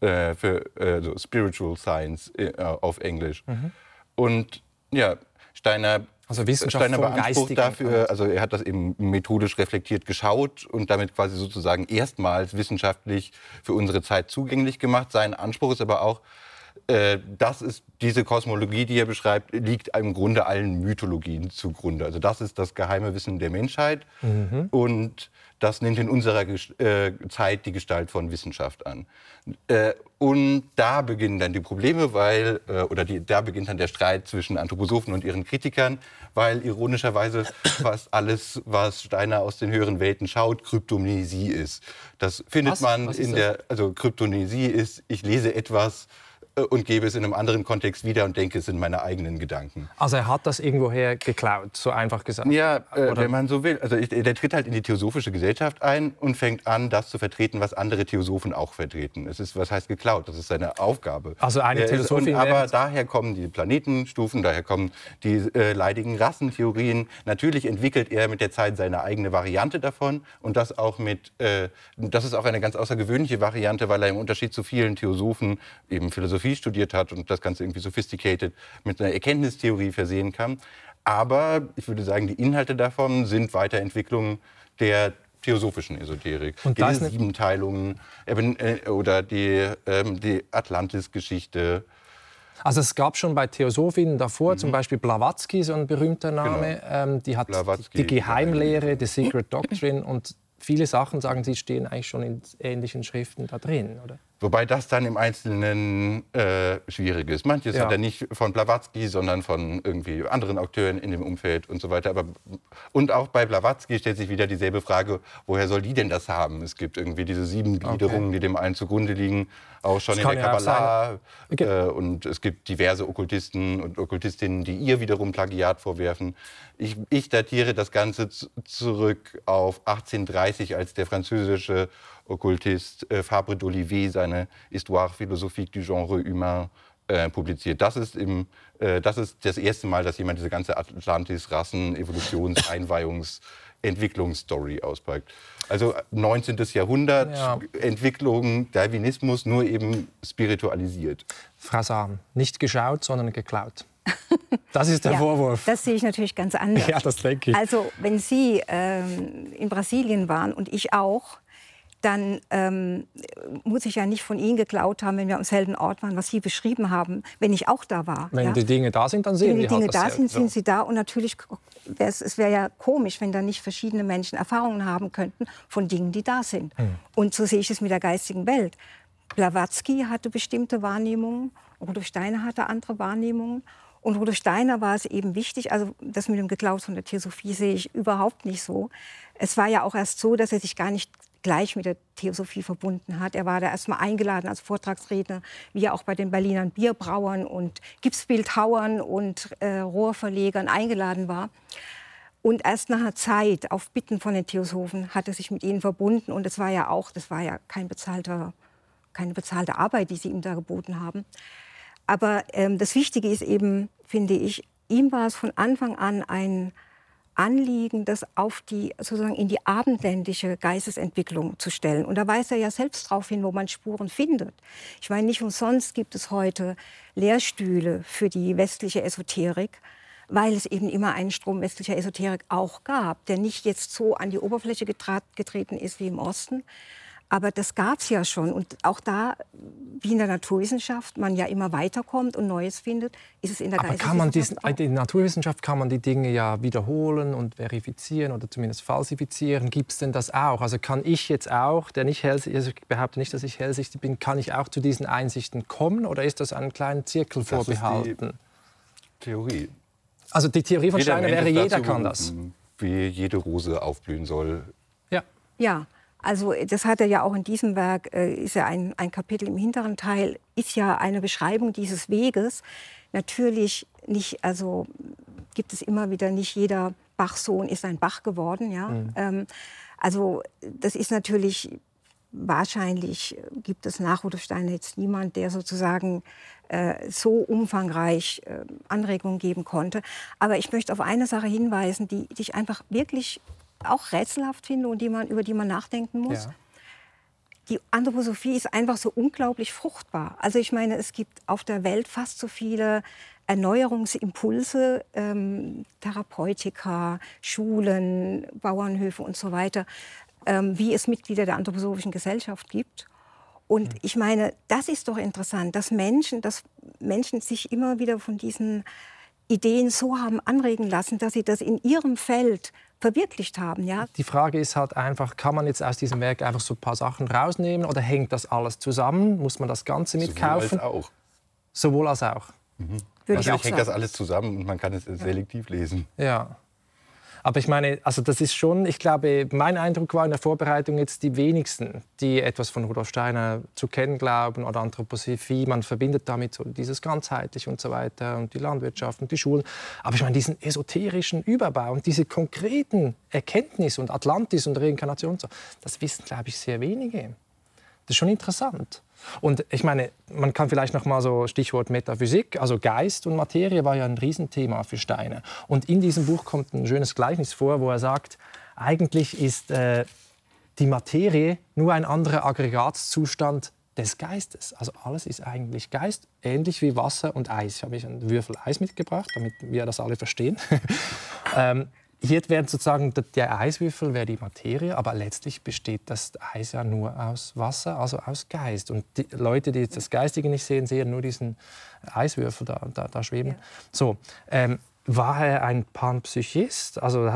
äh, für äh, so Spiritual Science äh, auf Englisch. Mhm. Und ja, Steiner also Wissenschaft Steiner beansprucht dafür, also er hat das eben methodisch reflektiert geschaut und damit quasi sozusagen erstmals wissenschaftlich für unsere Zeit zugänglich gemacht. Sein Anspruch ist aber auch, äh, das ist diese Kosmologie, die er beschreibt, liegt im Grunde allen Mythologien zugrunde. Also das ist das geheime Wissen der Menschheit mhm. und das nimmt in unserer äh, Zeit die Gestalt von Wissenschaft an. Äh, und da beginnen dann die Probleme, weil, äh, oder die, da beginnt dann der Streit zwischen Anthroposophen und ihren Kritikern, weil ironischerweise fast alles, was Steiner aus den höheren Welten schaut, Kryptonesie ist. Das findet was? man was in der, also Kryptonesie ist, ich lese etwas, und gebe es in einem anderen Kontext wieder und denke, es sind meine eigenen Gedanken. Also er hat das irgendwoher geklaut, so einfach gesagt. Ja, äh, wenn man so will. Also der tritt halt in die theosophische Gesellschaft ein und fängt an, das zu vertreten, was andere Theosophen auch vertreten. Es ist, was heißt geklaut? Das ist seine Aufgabe. Also eine Theosophin. aber daher kommen die Planetenstufen, daher kommen die äh, leidigen Rassentheorien. Natürlich entwickelt er mit der Zeit seine eigene Variante davon und das auch mit, äh, das ist auch eine ganz außergewöhnliche Variante, weil er im Unterschied zu vielen Theosophen eben Philosophie Philosophie studiert hat und das Ganze irgendwie sophisticated mit einer Erkenntnistheorie versehen kann. Aber ich würde sagen, die Inhalte davon sind Weiterentwicklungen der theosophischen Esoterik. Und die Siebenteilungen äh, oder die, ähm, die Atlantis-Geschichte. Also es gab schon bei Theosophinnen davor, mhm. zum Beispiel Blavatsky, so ein berühmter Name, genau. ähm, die hat Blavatsky, die Geheimlehre, die Secret Doctrine und viele Sachen, sagen Sie, stehen eigentlich schon in ähnlichen Schriften da drin, oder? Wobei das dann im Einzelnen äh, schwierig ist. Manches ja. hat er nicht von Blavatsky, sondern von irgendwie anderen Akteuren in dem Umfeld und so weiter. Aber, und auch bei Blavatsky stellt sich wieder dieselbe Frage, woher soll die denn das haben? Es gibt irgendwie diese sieben Gliederungen, okay. die dem allen zugrunde liegen, auch schon das in der Kabbalah. Okay. Äh, und es gibt diverse Okkultisten und Okkultistinnen, die ihr wiederum Plagiat vorwerfen. Ich, ich datiere das Ganze zurück auf 1830, als der französische Okkultist äh, Fabre d'Olivet seine Histoire philosophique du genre humain äh, publiziert. Das ist, im, äh, das ist das erste Mal, dass jemand diese ganze Atlantis-Rassen-, Evolutions-, Einweihungs-, Entwicklungsstory auspackt. Also 19. Jahrhundert, ja. Entwicklung, Darwinismus, nur eben spiritualisiert. Frau Sahn, nicht geschaut, sondern geklaut. Das ist der ja, Vorwurf. Das sehe ich natürlich ganz anders. Ja, das denke ich. Also, wenn Sie ähm, in Brasilien waren und ich auch, dann ähm, muss ich ja nicht von Ihnen geklaut haben, wenn wir am selben Ort waren, was Sie beschrieben haben, wenn ich auch da war. Wenn ja? die Dinge da sind, dann sehen wenn die, die Dinge halt da sind, sind sie da. Und natürlich wäre es wäre ja komisch, wenn da nicht verschiedene Menschen Erfahrungen haben könnten von Dingen, die da sind. Hm. Und so sehe ich es mit der geistigen Welt. Blavatsky hatte bestimmte Wahrnehmungen, Rudolf Steiner hatte andere Wahrnehmungen. Und Rudolf Steiner war es eben wichtig, also das mit dem Geklaut von der Theosophie sehe ich überhaupt nicht so. Es war ja auch erst so, dass er sich gar nicht gleich mit der Theosophie verbunden hat. Er war da erstmal eingeladen als Vortragsredner, wie er auch bei den Berlinern Bierbrauern und Gipsbildhauern und äh, Rohrverlegern eingeladen war. Und erst nach einer Zeit, auf Bitten von den Theosophen, hat er sich mit ihnen verbunden. Und es war ja auch, das war ja kein bezahlter, keine bezahlte Arbeit, die sie ihm da geboten haben. Aber ähm, das Wichtige ist eben, finde ich, ihm war es von Anfang an ein Anliegen, das auf die, sozusagen in die abendländische Geistesentwicklung zu stellen. Und da weist er ja selbst darauf hin, wo man Spuren findet. Ich meine, nicht umsonst gibt es heute Lehrstühle für die westliche Esoterik, weil es eben immer einen Strom westlicher Esoterik auch gab, der nicht jetzt so an die Oberfläche getreten ist wie im Osten, aber das gab es ja schon. Und auch da, wie in der Naturwissenschaft, man ja immer weiterkommt und Neues findet, ist es in der Aber kann man diesen, in der Naturwissenschaft kann man die Dinge ja wiederholen und verifizieren oder zumindest falsifizieren. Gibt es denn das auch? Also kann ich jetzt auch, der nicht hellsichtig, also ich behaupte nicht, dass ich hellsichtig bin, kann ich auch zu diesen Einsichten kommen oder ist das einen kleinen Zirkel vorbehalten? Theorie. Also die Theorie von Steiner wäre, jeder kann das. Wie jede Rose aufblühen soll. Ja. Ja. Also das hat er ja auch in diesem Werk, äh, ist ja ein, ein Kapitel im hinteren Teil, ist ja eine Beschreibung dieses Weges. Natürlich nicht, also gibt es immer wieder, nicht jeder Bachsohn ist ein Bach geworden. Ja? Mhm. Ähm, also das ist natürlich, wahrscheinlich gibt es nach Rudolf Steiner jetzt niemand, der sozusagen äh, so umfangreich äh, Anregungen geben konnte. Aber ich möchte auf eine Sache hinweisen, die, die ich einfach wirklich auch rätselhaft finde und die man, über die man nachdenken muss. Ja. Die Anthroposophie ist einfach so unglaublich fruchtbar. Also ich meine, es gibt auf der Welt fast so viele Erneuerungsimpulse, ähm, Therapeutika, Schulen, Bauernhöfe und so weiter, ähm, wie es Mitglieder der Anthroposophischen Gesellschaft gibt. Und mhm. ich meine, das ist doch interessant, dass Menschen, dass Menschen sich immer wieder von diesen Ideen so haben anregen lassen, dass sie das in ihrem Feld verwirklicht haben. Ja? Die Frage ist halt einfach, kann man jetzt aus diesem Werk einfach so ein paar Sachen rausnehmen oder hängt das alles zusammen? Muss man das Ganze mitkaufen? Sowohl als auch. Sowohl als auch. Mhm. Würde also ich, ich hängt das alles zusammen und man kann es selektiv lesen. Ja. Aber ich meine, also das ist schon, ich glaube, mein Eindruck war in der Vorbereitung jetzt die wenigsten, die etwas von Rudolf Steiner zu kennen glauben oder Anthroposophie. Man verbindet damit so dieses ganzheitlich und so weiter und die Landwirtschaft und die Schulen. Aber ich meine, diesen esoterischen Überbau und diese konkreten Erkenntnisse und Atlantis und Reinkarnation, das wissen, glaube ich, sehr wenige. Das ist schon interessant. Und ich meine, man kann vielleicht noch mal so Stichwort Metaphysik, also Geist und Materie war ja ein Riesenthema für Steiner. Und in diesem Buch kommt ein schönes Gleichnis vor, wo er sagt, eigentlich ist äh, die Materie nur ein anderer Aggregatzustand des Geistes. Also alles ist eigentlich Geist, ähnlich wie Wasser und Eis. Ich habe ich einen Würfel Eis mitgebracht, damit wir das alle verstehen. ähm, hier wäre sozusagen der Eiswürfel wäre die Materie, aber letztlich besteht das Eis ja nur aus Wasser, also aus Geist. Und die Leute, die jetzt das Geistige nicht sehen, sehen nur diesen Eiswürfel da, da, da schweben. Ja. So, ähm, war er ein Panpsychist? Also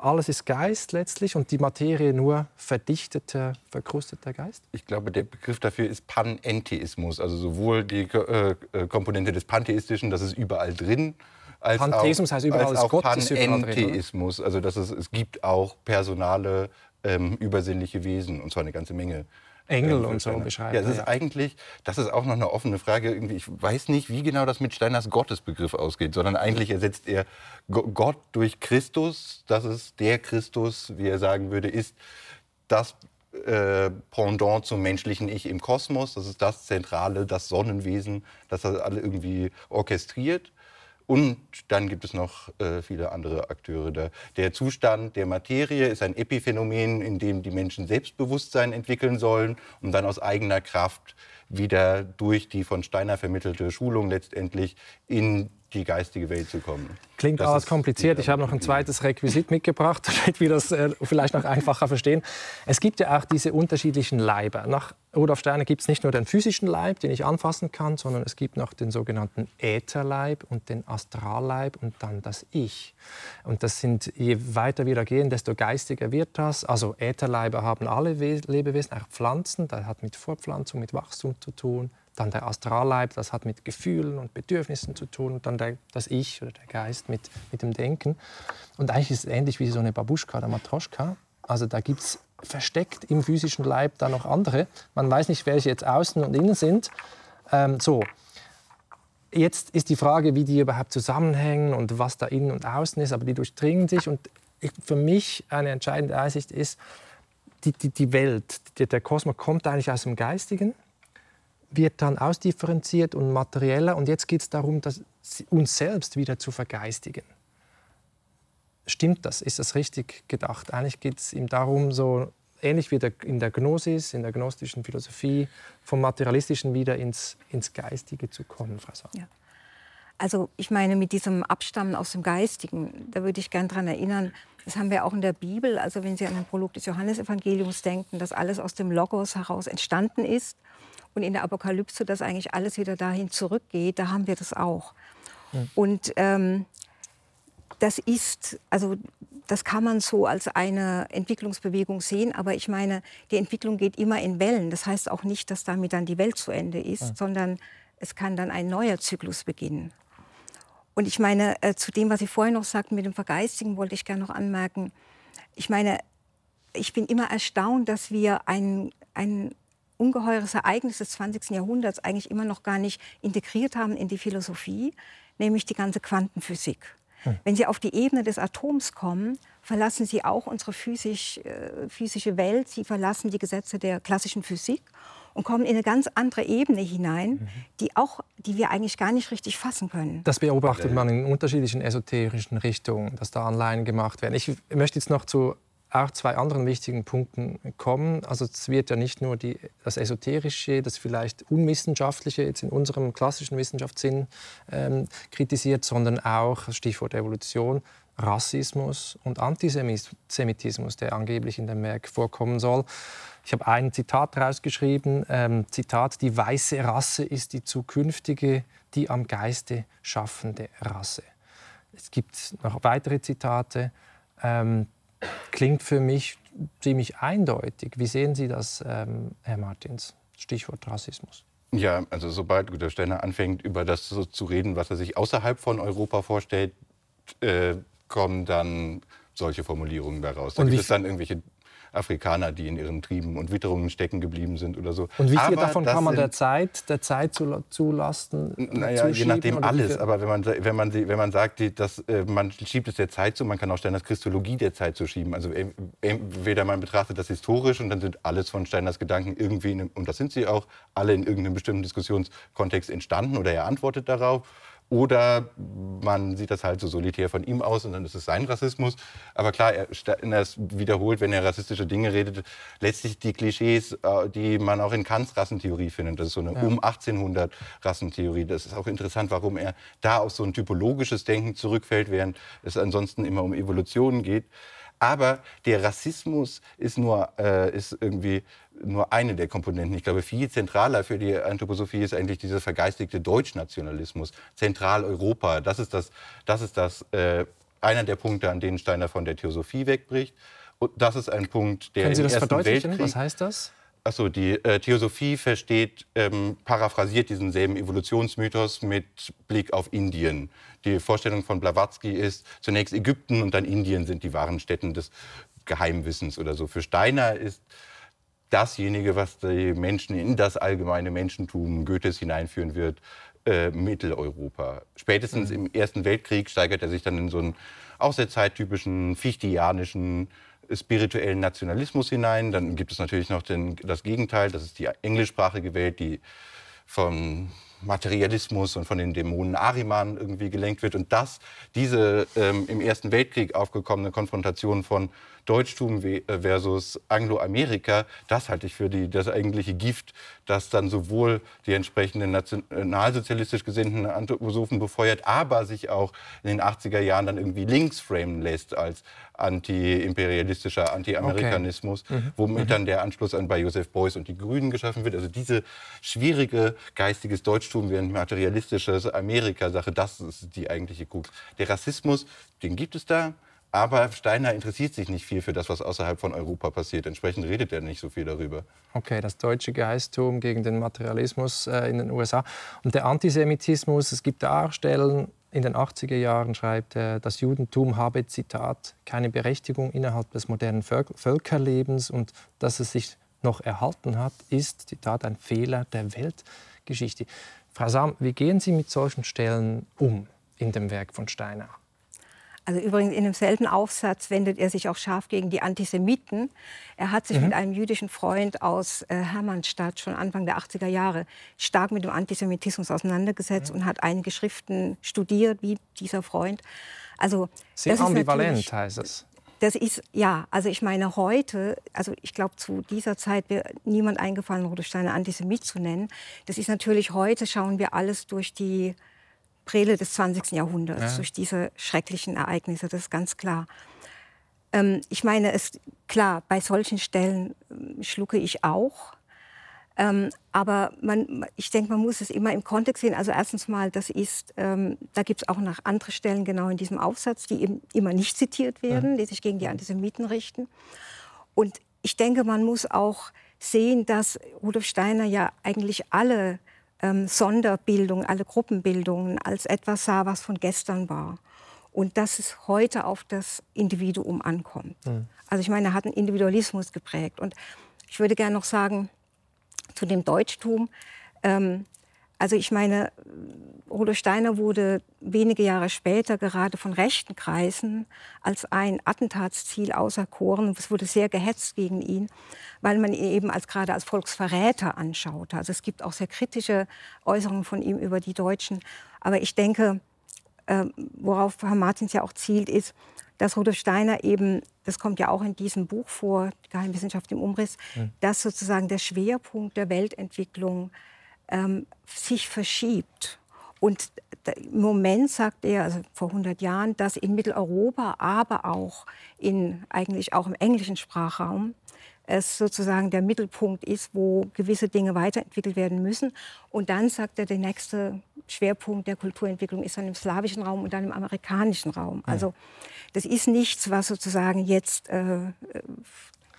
alles ist Geist letztlich und die Materie nur verdichteter, verkrusteter Geist? Ich glaube, der Begriff dafür ist Panentheismus. Also sowohl die äh, Komponente des Pantheistischen, das ist überall drin, als Pantheismus auch, heißt überall als Gott Panentheismus, also dass es, es gibt auch personale ähm, übersinnliche Wesen und zwar eine ganze Menge. Engel und so beschreiben. Ja, das ist eigentlich, das ist auch noch eine offene Frage. Irgendwie, ich weiß nicht, wie genau das mit Steiners Gottesbegriff ausgeht, sondern eigentlich ersetzt er Gott durch Christus. Das ist der Christus, wie er sagen würde, ist das äh, Pendant zum menschlichen Ich im Kosmos. Das ist das Zentrale, das Sonnenwesen, das das alle irgendwie orchestriert. Und dann gibt es noch äh, viele andere Akteure. Der, der Zustand der Materie ist ein Epiphänomen, in dem die Menschen Selbstbewusstsein entwickeln sollen, um dann aus eigener Kraft wieder durch die von Steiner vermittelte Schulung letztendlich in die geistige Welt zu kommen. Klingt alles kompliziert. Ich habe noch ein zweites Requisit mitgebracht, damit wir das äh, vielleicht noch einfacher verstehen. Es gibt ja auch diese unterschiedlichen Leiber. Nach Rudolf Steiner gibt es nicht nur den physischen Leib, den ich anfassen kann, sondern es gibt noch den sogenannten Ätherleib und den Astralleib und dann das Ich. Und das sind, je weiter wir da gehen, desto geistiger wird das. Also Ätherleiber haben alle Lebewesen, auch Pflanzen. Das hat mit Fortpflanzung, mit Wachstum zu tun dann der Astralleib, das hat mit Gefühlen und Bedürfnissen zu tun, und dann der, das Ich oder der Geist mit, mit dem Denken. Und eigentlich ist es ähnlich wie so eine Babuschka oder Matroschka. Also da gibt es versteckt im physischen Leib da noch andere. Man weiß nicht, welche jetzt außen und innen sind. Ähm, so. Jetzt ist die Frage, wie die überhaupt zusammenhängen und was da innen und außen ist, aber die durchdringen sich. Und ich, für mich eine entscheidende Einsicht ist, die, die, die Welt, die, der Kosmos kommt eigentlich aus dem Geistigen wird dann ausdifferenziert und materieller. Und jetzt geht es darum, uns selbst wieder zu vergeistigen. Stimmt das? Ist das richtig gedacht? Eigentlich geht es ihm darum, so ähnlich wie in der Gnosis, in der gnostischen Philosophie, vom Materialistischen wieder ins, ins Geistige zu kommen, Frau Sauer. Ja. Also ich meine, mit diesem Abstammen aus dem Geistigen, da würde ich gern daran erinnern, das haben wir auch in der Bibel, also wenn Sie an den Prolog des Johannesevangeliums denken, dass alles aus dem Logos heraus entstanden ist und in der Apokalypse, dass eigentlich alles wieder dahin zurückgeht, da haben wir das auch. Ja. Und ähm, das ist, also das kann man so als eine Entwicklungsbewegung sehen, aber ich meine, die Entwicklung geht immer in Wellen. Das heißt auch nicht, dass damit dann die Welt zu Ende ist, ja. sondern es kann dann ein neuer Zyklus beginnen. Und ich meine, äh, zu dem, was Sie vorhin noch sagten mit dem Vergeistigen, wollte ich gerne noch anmerken. Ich meine, ich bin immer erstaunt, dass wir ein, ein ungeheures Ereignis des 20. Jahrhunderts eigentlich immer noch gar nicht integriert haben in die Philosophie, nämlich die ganze Quantenphysik. Hm. Wenn Sie auf die Ebene des Atoms kommen, verlassen Sie auch unsere physisch, äh, physische Welt, Sie verlassen die Gesetze der klassischen Physik und kommen in eine ganz andere Ebene hinein, mhm. die, auch, die wir eigentlich gar nicht richtig fassen können. Das beobachtet man in unterschiedlichen esoterischen Richtungen, dass da Anleihen gemacht werden. Ich möchte jetzt noch zu auch zwei anderen wichtigen Punkten kommen. Also es wird ja nicht nur die, das Esoterische, das vielleicht Unwissenschaftliche jetzt in unserem klassischen Wissenschaftssinn ähm, kritisiert, sondern auch, Stichwort Evolution, Rassismus und Antisemitismus, der angeblich in dem Werk vorkommen soll. Ich habe ein Zitat rausgeschrieben, ähm, Zitat, die weiße Rasse ist die zukünftige, die am Geiste schaffende Rasse. Es gibt noch weitere Zitate. Ähm, klingt für mich ziemlich eindeutig. Wie sehen Sie das, ähm, Herr Martins? Stichwort Rassismus. Ja, also sobald Guter Steiner anfängt, über das so zu reden, was er sich außerhalb von Europa vorstellt, äh, kommen dann solche Formulierungen daraus. Da und gibt es dann irgendwelche Afrikaner, die in ihren Trieben und Witterungen stecken geblieben sind oder so. Und wie viel aber davon kann man der Zeit, der Zeit zulasten? Naja, je nachdem alles. Aber wenn man, wenn man, wenn man sagt, dass, äh, man schiebt es der Zeit zu, man kann auch Steiners Christologie der Zeit zu schieben. Also entweder man betrachtet das historisch und dann sind alles von Steiners Gedanken irgendwie, in, und das sind sie auch, alle in irgendeinem bestimmten Diskussionskontext entstanden oder er antwortet darauf. Oder man sieht das halt so solitär von ihm aus und dann ist es sein Rassismus. Aber klar, er, er wiederholt, wenn er rassistische Dinge redet, letztlich die Klischees, äh, die man auch in Kants Rassentheorie findet. Das ist so eine ja. um 1800 Rassentheorie. Das ist auch interessant, warum er da auf so ein typologisches Denken zurückfällt, während es ansonsten immer um Evolution geht. Aber der Rassismus ist nur äh, ist irgendwie nur eine der Komponenten. Ich glaube, viel zentraler für die Anthroposophie ist eigentlich dieser vergeistigte Deutschnationalismus, Zentraleuropa. Das ist das, das ist das äh, einer der Punkte, an denen Steiner von der Theosophie wegbricht. Und das ist ein Punkt, der Können Sie das verdeutlichen? Weltkrieg, Was heißt das? Achso, die äh, Theosophie versteht, ähm, paraphrasiert diesen selben Evolutionsmythos mit Blick auf Indien. Die Vorstellung von Blavatsky ist, zunächst Ägypten und dann Indien sind die wahren Städten des Geheimwissens oder so. Für Steiner ist dasjenige, was die Menschen in das allgemeine Menschentum Goethes hineinführen wird, äh, Mitteleuropa. Spätestens mhm. im Ersten Weltkrieg steigert er sich dann in so einen auch sehr zeittypischen fichtianischen spirituellen Nationalismus hinein. Dann gibt es natürlich noch den, das Gegenteil, das ist die englischsprachige Welt, die vom Materialismus und von den Dämonen Ariman irgendwie gelenkt wird. Und das, diese ähm, im Ersten Weltkrieg aufgekommene Konfrontation von Deutschtum äh, versus Angloamerika, das halte ich für die, das eigentliche Gift, das dann sowohl die entsprechenden nationalsozialistisch gesinnten Anthroposophen befeuert, aber sich auch in den 80er Jahren dann irgendwie links framen lässt als anti-imperialistischer Anti-Amerikanismus, okay. mhm. womit mhm. dann der Anschluss an bei Joseph Beuys und die Grünen geschaffen wird. Also diese schwierige geistiges Deutschtum während materialistisches Amerika-Sache, das ist die eigentliche Krux. Der Rassismus, den gibt es da, aber Steiner interessiert sich nicht viel für das, was außerhalb von Europa passiert. Entsprechend redet er nicht so viel darüber. Okay, das deutsche Geistum gegen den Materialismus äh, in den USA. Und der Antisemitismus, es gibt da auch Stellen, in den 80er Jahren schreibt er, das Judentum habe, Zitat, keine Berechtigung innerhalb des modernen Völkerlebens und dass es sich noch erhalten hat, ist, Zitat, ein Fehler der Weltgeschichte. Frau Sam, wie gehen Sie mit solchen Stellen um in dem Werk von Steiner? Also übrigens in demselben Aufsatz wendet er sich auch scharf gegen die Antisemiten. Er hat sich mhm. mit einem jüdischen Freund aus äh, Hermannstadt schon Anfang der 80er Jahre stark mit dem Antisemitismus auseinandergesetzt mhm. und hat einige Schriften studiert, wie dieser Freund. Also sehr ambivalent heißt es. Das ist, ja, also ich meine heute, also ich glaube zu dieser Zeit wäre niemand eingefallen, Rudolf Steiner Antisemit zu nennen. Das ist natürlich heute, schauen wir alles durch die Brille des 20. Jahrhunderts, ja. durch diese schrecklichen Ereignisse, das ist ganz klar. Ähm, ich meine, es, klar, bei solchen Stellen äh, schlucke ich auch. Ähm, aber man, ich denke, man muss es immer im Kontext sehen. Also erstens mal, das ist, ähm, da gibt es auch noch andere Stellen genau in diesem Aufsatz, die eben immer nicht zitiert werden, ja. die sich gegen die Antisemiten richten. Und ich denke, man muss auch sehen, dass Rudolf Steiner ja eigentlich alle ähm, Sonderbildung, alle Gruppenbildungen als etwas sah, was von gestern war. Und dass es heute auf das Individuum ankommt. Mhm. Also ich meine, er hat einen Individualismus geprägt. Und ich würde gerne noch sagen, zu dem Deutschtum, ähm, also ich meine, Rudolf Steiner wurde wenige Jahre später gerade von rechten Kreisen als ein Attentatsziel auserkoren. Es wurde sehr gehetzt gegen ihn, weil man ihn eben als gerade als Volksverräter anschaute. Also es gibt auch sehr kritische Äußerungen von ihm über die Deutschen. Aber ich denke, äh, worauf Herr Martins ja auch zielt, ist, dass Rudolf Steiner eben, das kommt ja auch in diesem Buch vor, Geheimwissenschaft im Umriss, mhm. dass sozusagen der Schwerpunkt der Weltentwicklung ähm, sich verschiebt. Und im Moment sagt er, also vor 100 Jahren, dass in Mitteleuropa, aber auch in, eigentlich auch im englischen Sprachraum, es sozusagen der Mittelpunkt ist, wo gewisse Dinge weiterentwickelt werden müssen. Und dann sagt er, der nächste Schwerpunkt der Kulturentwicklung ist dann im slawischen Raum und dann im amerikanischen Raum. Also das ist nichts, was sozusagen jetzt äh,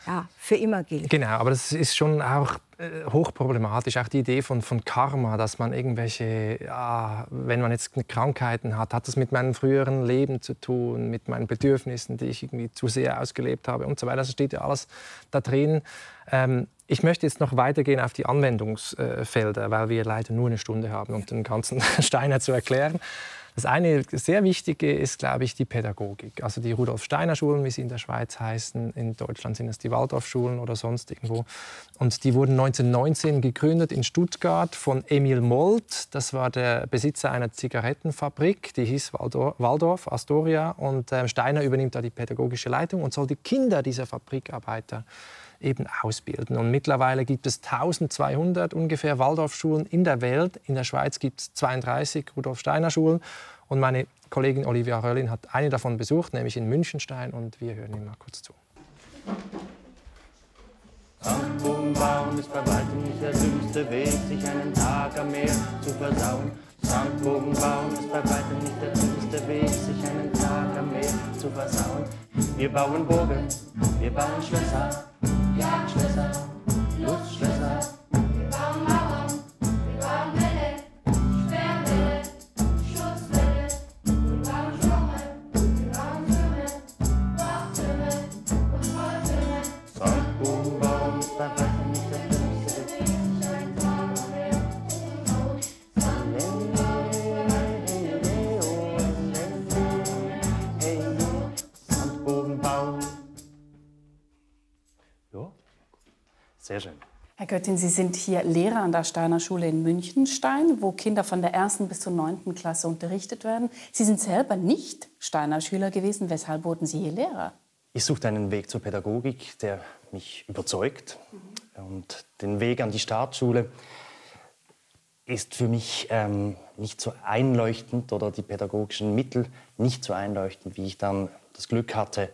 ja, für immer gilt. Genau, aber das ist schon auch äh, hochproblematisch, auch die Idee von, von Karma, dass man irgendwelche, ja, wenn man jetzt Krankheiten hat, hat das mit meinem früheren Leben zu tun, mit meinen Bedürfnissen, die ich irgendwie zu sehr ausgelebt habe und so weiter. Das steht ja alles da drin. Ähm, ich möchte jetzt noch weitergehen auf die Anwendungsfelder, weil wir leider nur eine Stunde haben, um den ganzen Steiner zu erklären. Das eine sehr wichtige ist, glaube ich, die Pädagogik. Also die Rudolf-Steiner-Schulen, wie sie in der Schweiz heißen. In Deutschland sind es die Waldorf-Schulen oder sonst irgendwo. Und die wurden 1919 gegründet in Stuttgart von Emil Molt. Das war der Besitzer einer Zigarettenfabrik, die hieß Waldorf Astoria. Und äh, Steiner übernimmt da die pädagogische Leitung und soll die Kinder dieser Fabrikarbeiter eben ausbilden. Und mittlerweile gibt es 1200 ungefähr Waldorfschulen in der Welt. In der Schweiz gibt es 32 Rudolf-Steiner-Schulen. Und meine Kollegin Olivia Röllin hat eine davon besucht, nämlich in Münchenstein. Und wir hören ihm mal kurz zu. Sandbogenbauen ist bei weitem nicht der dümmste Weg, sich einen Tag am Meer zu versauen. Sandbogenbauen ist bei weitem nicht der dümmste Weg, sich einen Tag am Meer zu versauen. Wir bauen Burgen, wir bauen Schlösser, Yeah. Göttin, Sie sind hier Lehrer an der Steiner Schule in Münchenstein, wo Kinder von der ersten bis zur neunten Klasse unterrichtet werden. Sie sind selber nicht Steiner Schüler gewesen. Weshalb wurden Sie hier Lehrer? Ich suchte einen Weg zur Pädagogik, der mich überzeugt. Und den Weg an die Staatsschule ist für mich ähm, nicht so einleuchtend oder die pädagogischen Mittel nicht so einleuchtend, wie ich dann das Glück hatte,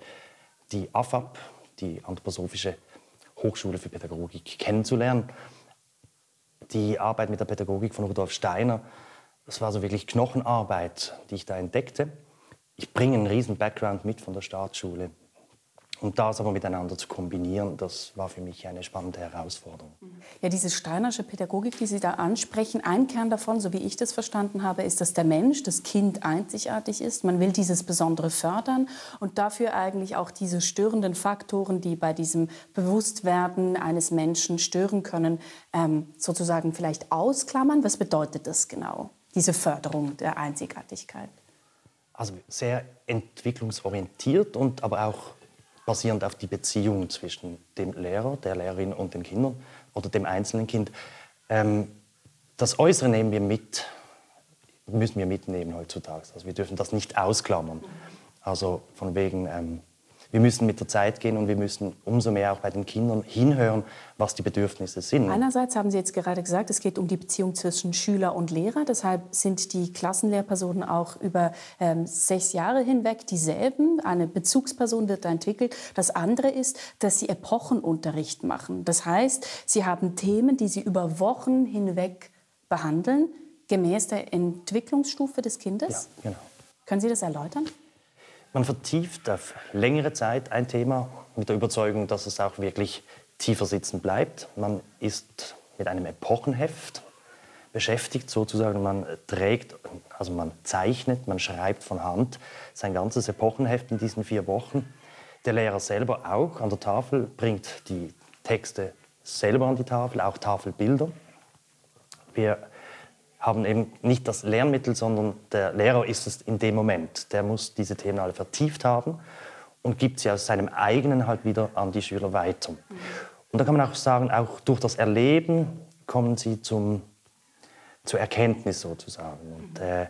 die AFAP, die Anthroposophische Hochschule für Pädagogik, kennenzulernen. Die Arbeit mit der Pädagogik von Rudolf Steiner, das war so wirklich Knochenarbeit, die ich da entdeckte. Ich bringe einen riesen Background mit von der Staatsschule. Und das aber miteinander zu kombinieren, das war für mich eine spannende Herausforderung. Ja, diese steinersche Pädagogik, die Sie da ansprechen, ein Kern davon, so wie ich das verstanden habe, ist, dass der Mensch, das Kind einzigartig ist. Man will dieses Besondere fördern und dafür eigentlich auch diese störenden Faktoren, die bei diesem Bewusstwerden eines Menschen stören können, ähm, sozusagen vielleicht ausklammern. Was bedeutet das genau, diese Förderung der Einzigartigkeit? Also sehr entwicklungsorientiert und aber auch basierend auf die Beziehung zwischen dem Lehrer, der Lehrerin und den Kindern oder dem einzelnen Kind. Ähm, das Äußere nehmen wir mit, müssen wir mitnehmen heutzutage. Also wir dürfen das nicht ausklammern. Also von wegen, ähm, wir müssen mit der Zeit gehen und wir müssen umso mehr auch bei den Kindern hinhören, was die Bedürfnisse sind. Einerseits haben Sie jetzt gerade gesagt, es geht um die Beziehung zwischen Schüler und Lehrer. Deshalb sind die Klassenlehrpersonen auch über ähm, sechs Jahre hinweg dieselben. Eine Bezugsperson wird da entwickelt. Das andere ist, dass Sie Epochenunterricht machen. Das heißt, Sie haben Themen, die Sie über Wochen hinweg behandeln, gemäß der Entwicklungsstufe des Kindes. Ja, genau. Können Sie das erläutern? Man vertieft auf längere Zeit ein Thema mit der Überzeugung, dass es auch wirklich tiefer sitzen bleibt. Man ist mit einem Epochenheft beschäftigt, sozusagen. Man trägt, also man zeichnet, man schreibt von Hand sein ganzes Epochenheft in diesen vier Wochen. Der Lehrer selber auch an der Tafel bringt die Texte selber an die Tafel, auch Tafelbilder. Wir haben eben nicht das Lernmittel, sondern der Lehrer ist es in dem Moment. Der muss diese Themen alle vertieft haben und gibt sie aus seinem eigenen halt wieder an die Schüler weiter. Und da kann man auch sagen, auch durch das Erleben kommen sie zum, zur Erkenntnis sozusagen. Und, äh,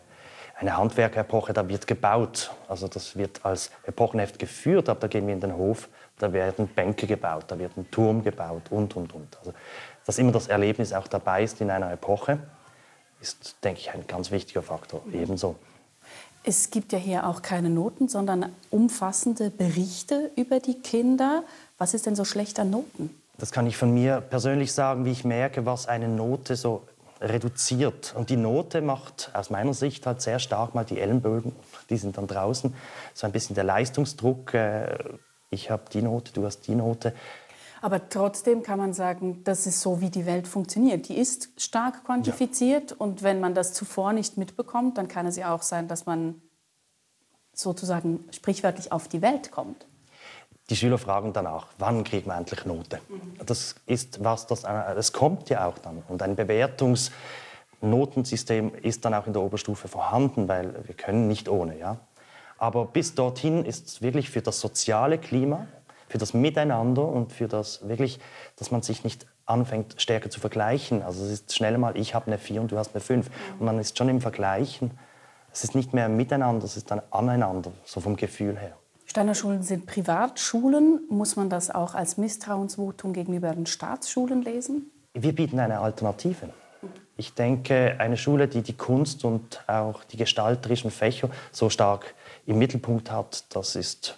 eine Handwerkerepoche, da wird gebaut. Also das wird als Epochenheft geführt, aber da gehen wir in den Hof, da werden Bänke gebaut, da wird ein Turm gebaut und, und, und. Also, dass immer das Erlebnis auch dabei ist in einer Epoche ist, denke ich, ein ganz wichtiger Faktor. Ebenso. Es gibt ja hier auch keine Noten, sondern umfassende Berichte über die Kinder. Was ist denn so schlecht an Noten? Das kann ich von mir persönlich sagen, wie ich merke, was eine Note so reduziert. Und die Note macht aus meiner Sicht halt sehr stark mal die Ellenbögen, die sind dann draußen. So ein bisschen der Leistungsdruck, äh, ich habe die Note, du hast die Note. Aber trotzdem kann man sagen, das ist so, wie die Welt funktioniert. Die ist stark quantifiziert ja. und wenn man das zuvor nicht mitbekommt, dann kann es ja auch sein, dass man sozusagen sprichwörtlich auf die Welt kommt. Die Schüler fragen danach, wann kriegt man endlich Note? Das ist was, das, das kommt ja auch dann. Und ein Bewertungsnotensystem ist dann auch in der Oberstufe vorhanden, weil wir können nicht ohne. Ja? Aber bis dorthin ist es wirklich für das soziale Klima, für das Miteinander und für das wirklich, dass man sich nicht anfängt, stärker zu vergleichen. Also es ist schnell mal, ich habe eine 4 und du hast eine 5. Und man ist schon im Vergleichen. Es ist nicht mehr miteinander, es ist dann aneinander, so vom Gefühl her. Steiner Schulen sind Privatschulen. Muss man das auch als Misstrauensvotum gegenüber den Staatsschulen lesen? Wir bieten eine Alternative. Ich denke, eine Schule, die die Kunst und auch die gestalterischen Fächer so stark im Mittelpunkt hat, das ist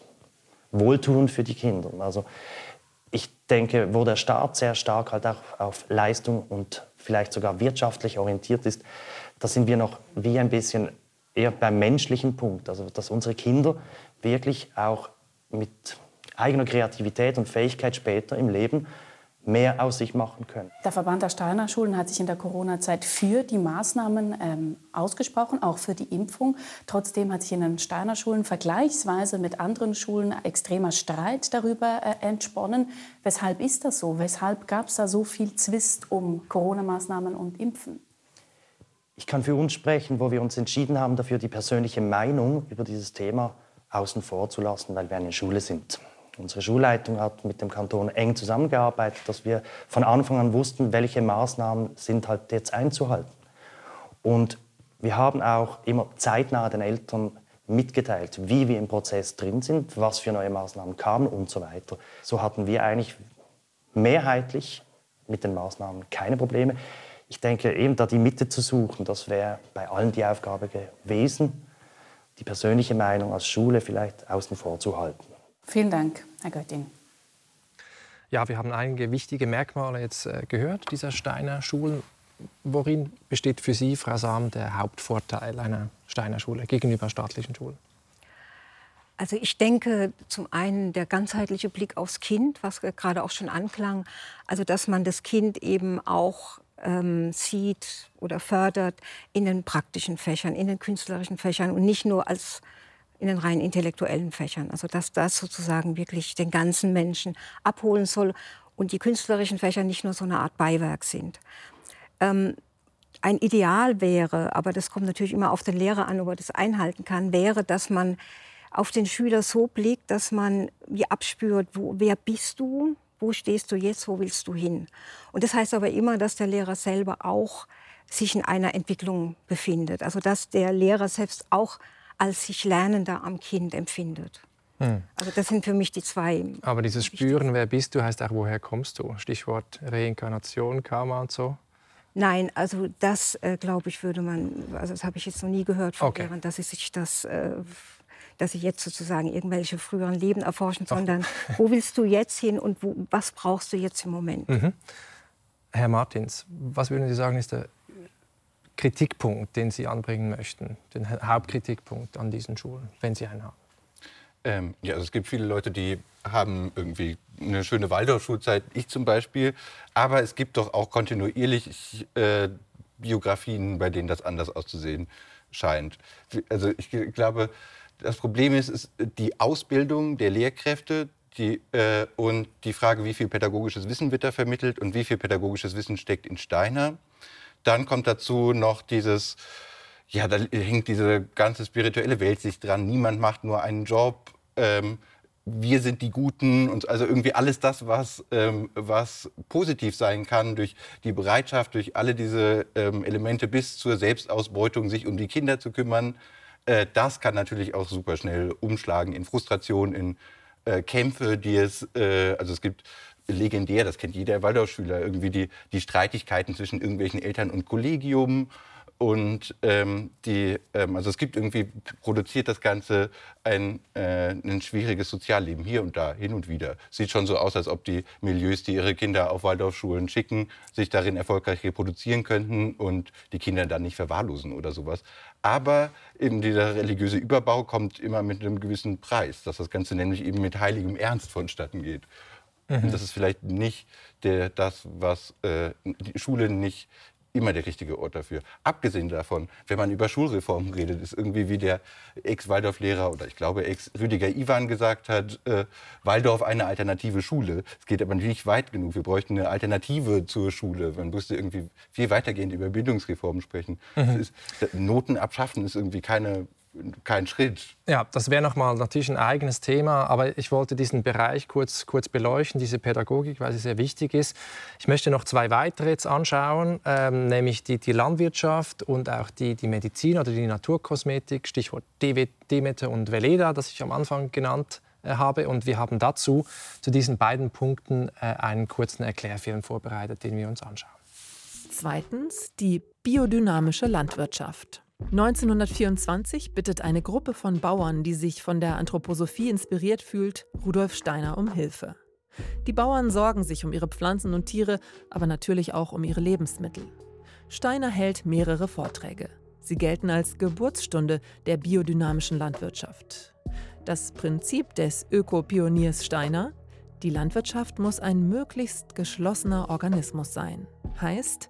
wohltuend für die Kinder. Also ich denke, wo der Staat sehr stark halt auch auf Leistung und vielleicht sogar wirtschaftlich orientiert ist, da sind wir noch wie ein bisschen eher beim menschlichen Punkt. Also dass unsere Kinder wirklich auch mit eigener Kreativität und Fähigkeit später im Leben mehr aus sich machen können. Der Verband der Steiner Schulen hat sich in der Corona-Zeit für die Maßnahmen ähm, ausgesprochen, auch für die Impfung. Trotzdem hat sich in den Steiner Schulen vergleichsweise mit anderen Schulen extremer Streit darüber äh, entsponnen. Weshalb ist das so? Weshalb gab es da so viel Zwist um Corona-Maßnahmen und Impfen? Ich kann für uns sprechen, wo wir uns entschieden haben, dafür die persönliche Meinung über dieses Thema außen vor zu lassen, weil wir eine Schule sind. Unsere Schulleitung hat mit dem Kanton eng zusammengearbeitet, dass wir von Anfang an wussten, welche Maßnahmen sind halt jetzt einzuhalten. Und wir haben auch immer zeitnah den Eltern mitgeteilt, wie wir im Prozess drin sind, was für neue Maßnahmen kamen und so weiter. So hatten wir eigentlich mehrheitlich mit den Maßnahmen keine Probleme. Ich denke, eben da die Mitte zu suchen, das wäre bei allen die Aufgabe gewesen, die persönliche Meinung als Schule vielleicht außen vor zu halten. Vielen Dank, Herr Götting. Ja, wir haben einige wichtige Merkmale jetzt äh, gehört dieser Steiner Schulen. Worin besteht für Sie, Frau Sam, der Hauptvorteil einer Steiner Schule gegenüber staatlichen Schulen? Also ich denke zum einen der ganzheitliche Blick aufs Kind, was gerade auch schon anklang, also dass man das Kind eben auch ähm, sieht oder fördert in den praktischen Fächern, in den künstlerischen Fächern und nicht nur als in den rein intellektuellen Fächern. Also dass das sozusagen wirklich den ganzen Menschen abholen soll und die künstlerischen Fächer nicht nur so eine Art Beiwerk sind. Ähm, ein Ideal wäre, aber das kommt natürlich immer auf den Lehrer an, ob er das einhalten kann, wäre, dass man auf den Schüler so blickt, dass man wie abspürt, wo, wer bist du, wo stehst du jetzt, wo willst du hin. Und das heißt aber immer, dass der Lehrer selber auch sich in einer Entwicklung befindet. Also dass der Lehrer selbst auch als sich Lernender am Kind empfindet. Hm. Also das sind für mich die zwei. Aber dieses Spüren, wer bist du, heißt auch, woher kommst du? Stichwort Reinkarnation, Karma und so. Nein, also das äh, glaube ich würde man, also das habe ich jetzt noch nie gehört von okay. Lehrern, dass sie sich das, äh, dass sie jetzt sozusagen irgendwelche früheren Leben erforschen, sondern wo willst du jetzt hin und wo, was brauchst du jetzt im Moment? Mhm. Herr Martins, was würden Sie sagen, ist der Kritikpunkt, den Sie anbringen möchten, den Hauptkritikpunkt an diesen Schulen, wenn Sie einen haben? Ähm, ja, also es gibt viele Leute, die haben irgendwie eine schöne Waldorfschulzeit, ich zum Beispiel. Aber es gibt doch auch kontinuierlich äh, Biografien, bei denen das anders auszusehen scheint. Also ich glaube, das Problem ist, ist die Ausbildung der Lehrkräfte die, äh, und die Frage, wie viel pädagogisches Wissen wird da vermittelt und wie viel pädagogisches Wissen steckt in Steiner. Dann kommt dazu noch dieses, ja, da hängt diese ganze spirituelle Weltsicht dran. Niemand macht nur einen Job. Ähm, wir sind die Guten und also irgendwie alles das, was, ähm, was positiv sein kann durch die Bereitschaft, durch alle diese ähm, Elemente bis zur Selbstausbeutung, sich um die Kinder zu kümmern, äh, das kann natürlich auch super schnell umschlagen in Frustration, in äh, Kämpfe, die es, äh, also es gibt legendär, das kennt jeder Waldorfschüler, irgendwie die, die Streitigkeiten zwischen irgendwelchen Eltern und Kollegium. Und ähm, die, ähm, also es gibt irgendwie, produziert das Ganze ein, äh, ein schwieriges Sozialleben hier und da, hin und wieder. Sieht schon so aus, als ob die Milieus, die ihre Kinder auf Waldorfschulen schicken, sich darin erfolgreich reproduzieren könnten und die Kinder dann nicht verwahrlosen oder sowas. Aber eben dieser religiöse Überbau kommt immer mit einem gewissen Preis, dass das Ganze nämlich eben mit heiligem Ernst vonstatten geht. Mhm. Das ist vielleicht nicht der, das, was äh, die Schule nicht immer der richtige Ort dafür. Abgesehen davon, wenn man über Schulreformen redet, ist irgendwie wie der Ex-Waldorf-Lehrer oder ich glaube Ex-Rüdiger Iwan gesagt hat, äh, Waldorf eine alternative Schule. Es geht aber nicht weit genug. Wir bräuchten eine Alternative zur Schule. Man müsste irgendwie viel weitergehend über Bildungsreformen sprechen. Mhm. Ist, Noten abschaffen ist irgendwie keine kein Schritt. Ja, das wäre nochmal natürlich ein eigenes Thema, aber ich wollte diesen Bereich kurz, kurz beleuchten, diese Pädagogik, weil sie sehr wichtig ist. Ich möchte noch zwei weitere jetzt anschauen, ähm, nämlich die, die Landwirtschaft und auch die, die Medizin oder die Naturkosmetik, Stichwort Demeter und Veleda, das ich am Anfang genannt äh, habe. Und wir haben dazu, zu diesen beiden Punkten, äh, einen kurzen Erklärfilm vorbereitet, den wir uns anschauen. Zweitens die biodynamische Landwirtschaft. 1924 bittet eine Gruppe von Bauern, die sich von der Anthroposophie inspiriert fühlt, Rudolf Steiner um Hilfe. Die Bauern sorgen sich um ihre Pflanzen und Tiere, aber natürlich auch um ihre Lebensmittel. Steiner hält mehrere Vorträge. Sie gelten als Geburtsstunde der biodynamischen Landwirtschaft. Das Prinzip des Ökopioniers Steiner, die Landwirtschaft muss ein möglichst geschlossener Organismus sein. Heißt,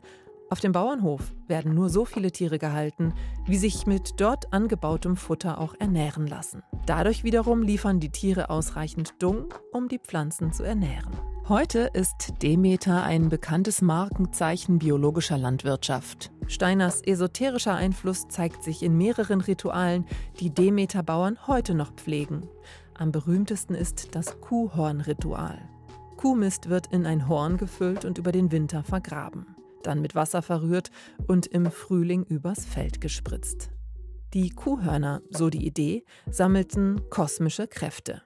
auf dem Bauernhof werden nur so viele Tiere gehalten, wie sich mit dort angebautem Futter auch ernähren lassen. Dadurch wiederum liefern die Tiere ausreichend Dung, um die Pflanzen zu ernähren. Heute ist Demeter ein bekanntes Markenzeichen biologischer Landwirtschaft. Steiners esoterischer Einfluss zeigt sich in mehreren Ritualen, die Demeter-Bauern heute noch pflegen. Am berühmtesten ist das Kuhhornritual. Kuhmist wird in ein Horn gefüllt und über den Winter vergraben dann mit Wasser verrührt und im Frühling übers Feld gespritzt. Die Kuhhörner, so die Idee, sammelten kosmische Kräfte.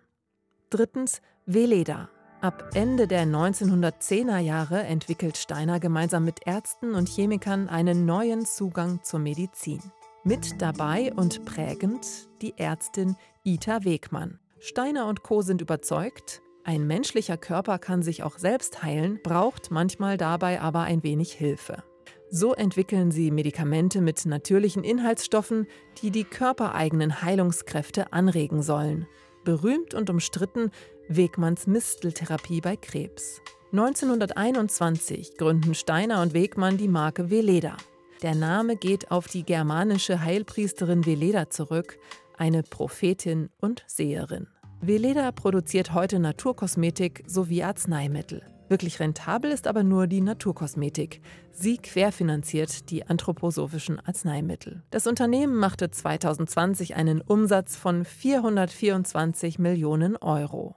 Drittens Veleda. Ab Ende der 1910er Jahre entwickelt Steiner gemeinsam mit Ärzten und Chemikern einen neuen Zugang zur Medizin. Mit dabei und prägend die Ärztin Ita Wegmann. Steiner und Co. sind überzeugt, ein menschlicher Körper kann sich auch selbst heilen, braucht manchmal dabei aber ein wenig Hilfe. So entwickeln sie Medikamente mit natürlichen Inhaltsstoffen, die die körpereigenen Heilungskräfte anregen sollen. Berühmt und umstritten Wegmanns Misteltherapie bei Krebs. 1921 gründen Steiner und Wegmann die Marke Veleda. Der Name geht auf die germanische Heilpriesterin Veleda zurück, eine Prophetin und Seherin. Veleda produziert heute Naturkosmetik sowie Arzneimittel. Wirklich rentabel ist aber nur die Naturkosmetik. Sie querfinanziert die anthroposophischen Arzneimittel. Das Unternehmen machte 2020 einen Umsatz von 424 Millionen Euro.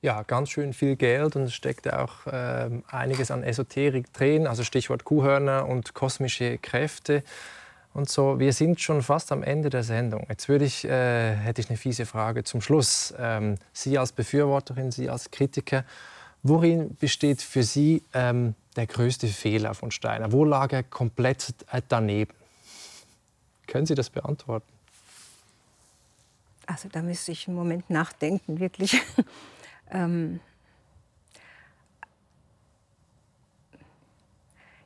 Ja, ganz schön viel Geld und es steckt auch äh, einiges an Esoterik drin, also Stichwort Kuhhörner und kosmische Kräfte und so. Wir sind schon fast am Ende der Sendung. Jetzt würde ich, äh, hätte ich eine fiese Frage zum Schluss. Ähm, Sie als Befürworterin, Sie als Kritiker, worin besteht für Sie ähm, der größte Fehler von Steiner? Wo lag er komplett daneben? Können Sie das beantworten? Also da müsste ich einen Moment nachdenken, wirklich. ähm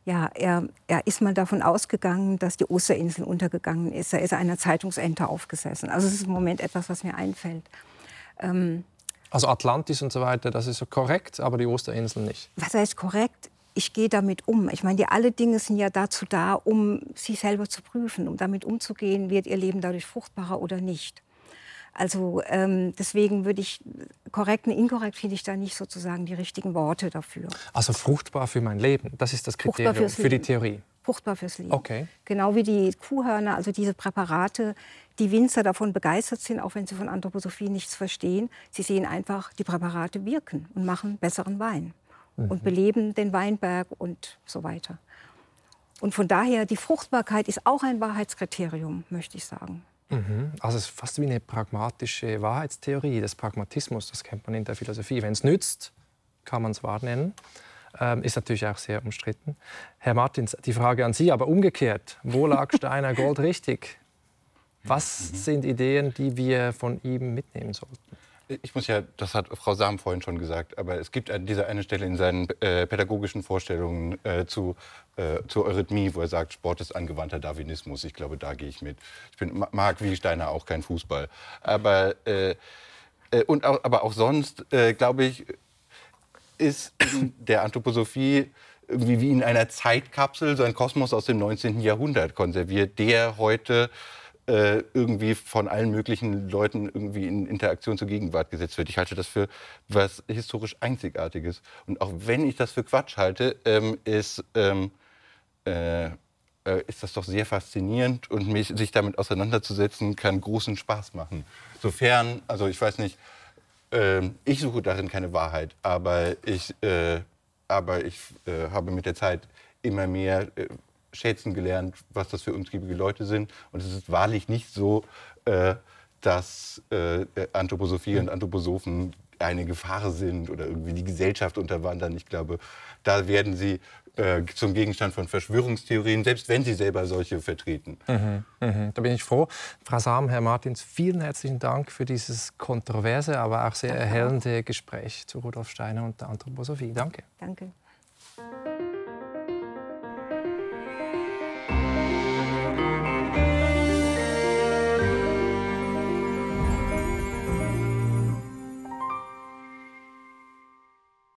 ja, er, er ist mal davon ausgegangen, dass die Osterinsel untergegangen ist. Er ist einer Zeitungsente aufgesessen. Also es ist im Moment etwas, was mir einfällt. Ähm, also Atlantis und so weiter, das ist so korrekt, aber die Osterinsel nicht. Was heißt korrekt? Ich gehe damit um. Ich meine, die alle Dinge sind ja dazu da, um sich selber zu prüfen, um damit umzugehen, wird ihr Leben dadurch fruchtbarer oder nicht. Also ähm, deswegen würde ich korrekt und inkorrekt finde ich da nicht sozusagen die richtigen Worte dafür. Also fruchtbar für mein Leben, das ist das Kriterium für die Theorie. Fruchtbar fürs Leben. Okay. Genau wie die Kuhhörner, also diese Präparate, die Winzer davon begeistert sind, auch wenn sie von Anthroposophie nichts verstehen. Sie sehen einfach, die Präparate wirken und machen besseren Wein mhm. und beleben den Weinberg und so weiter. Und von daher, die Fruchtbarkeit ist auch ein Wahrheitskriterium, möchte ich sagen. Mhm. Also es ist fast wie eine pragmatische Wahrheitstheorie des Pragmatismus. Das kennt man in der Philosophie. Wenn es nützt, kann man es wahr nennen. Ähm, ist natürlich auch sehr umstritten. Herr Martins, die Frage an Sie, aber umgekehrt. Wo lag Steiner Gold richtig? Was mhm. sind Ideen, die wir von ihm mitnehmen sollten? Ich muss ja, das hat Frau Sam vorhin schon gesagt, aber es gibt an dieser eine Stelle in seinen äh, pädagogischen Vorstellungen äh, zu, äh, zur Eurythmie, wo er sagt, Sport ist angewandter Darwinismus. Ich glaube, da gehe ich mit. Ich bin, mag wie Steiner auch kein Fußball. Aber, äh, äh, und auch, aber auch sonst, äh, glaube ich, ist der Anthroposophie irgendwie wie in einer Zeitkapsel so ein Kosmos aus dem 19. Jahrhundert konserviert, der heute äh, irgendwie von allen möglichen Leuten irgendwie in Interaktion zur Gegenwart gesetzt wird. Ich halte das für was historisch Einzigartiges. Und auch wenn ich das für Quatsch halte, ähm, ist, ähm, äh, äh ist das doch sehr faszinierend und mich, sich damit auseinanderzusetzen, kann großen Spaß machen. Sofern, also ich weiß nicht, äh, ich suche darin keine Wahrheit, aber ich, äh, aber ich habe mit der Zeit immer mehr schätzen gelernt, was das für umtriebige Leute sind. Und es ist wahrlich nicht so, äh, dass äh, Anthroposophie und Anthroposophen eine Gefahr sind oder irgendwie die Gesellschaft unterwandern. Ich glaube, da werden sie äh, zum Gegenstand von Verschwörungstheorien, selbst wenn sie selber solche vertreten. Mhm, mh. Da bin ich froh. Frau Sam, Herr Martins, vielen herzlichen Dank für dieses kontroverse, aber auch sehr erhellende Gespräch zu Rudolf Steiner und der Anthroposophie. Danke. Danke.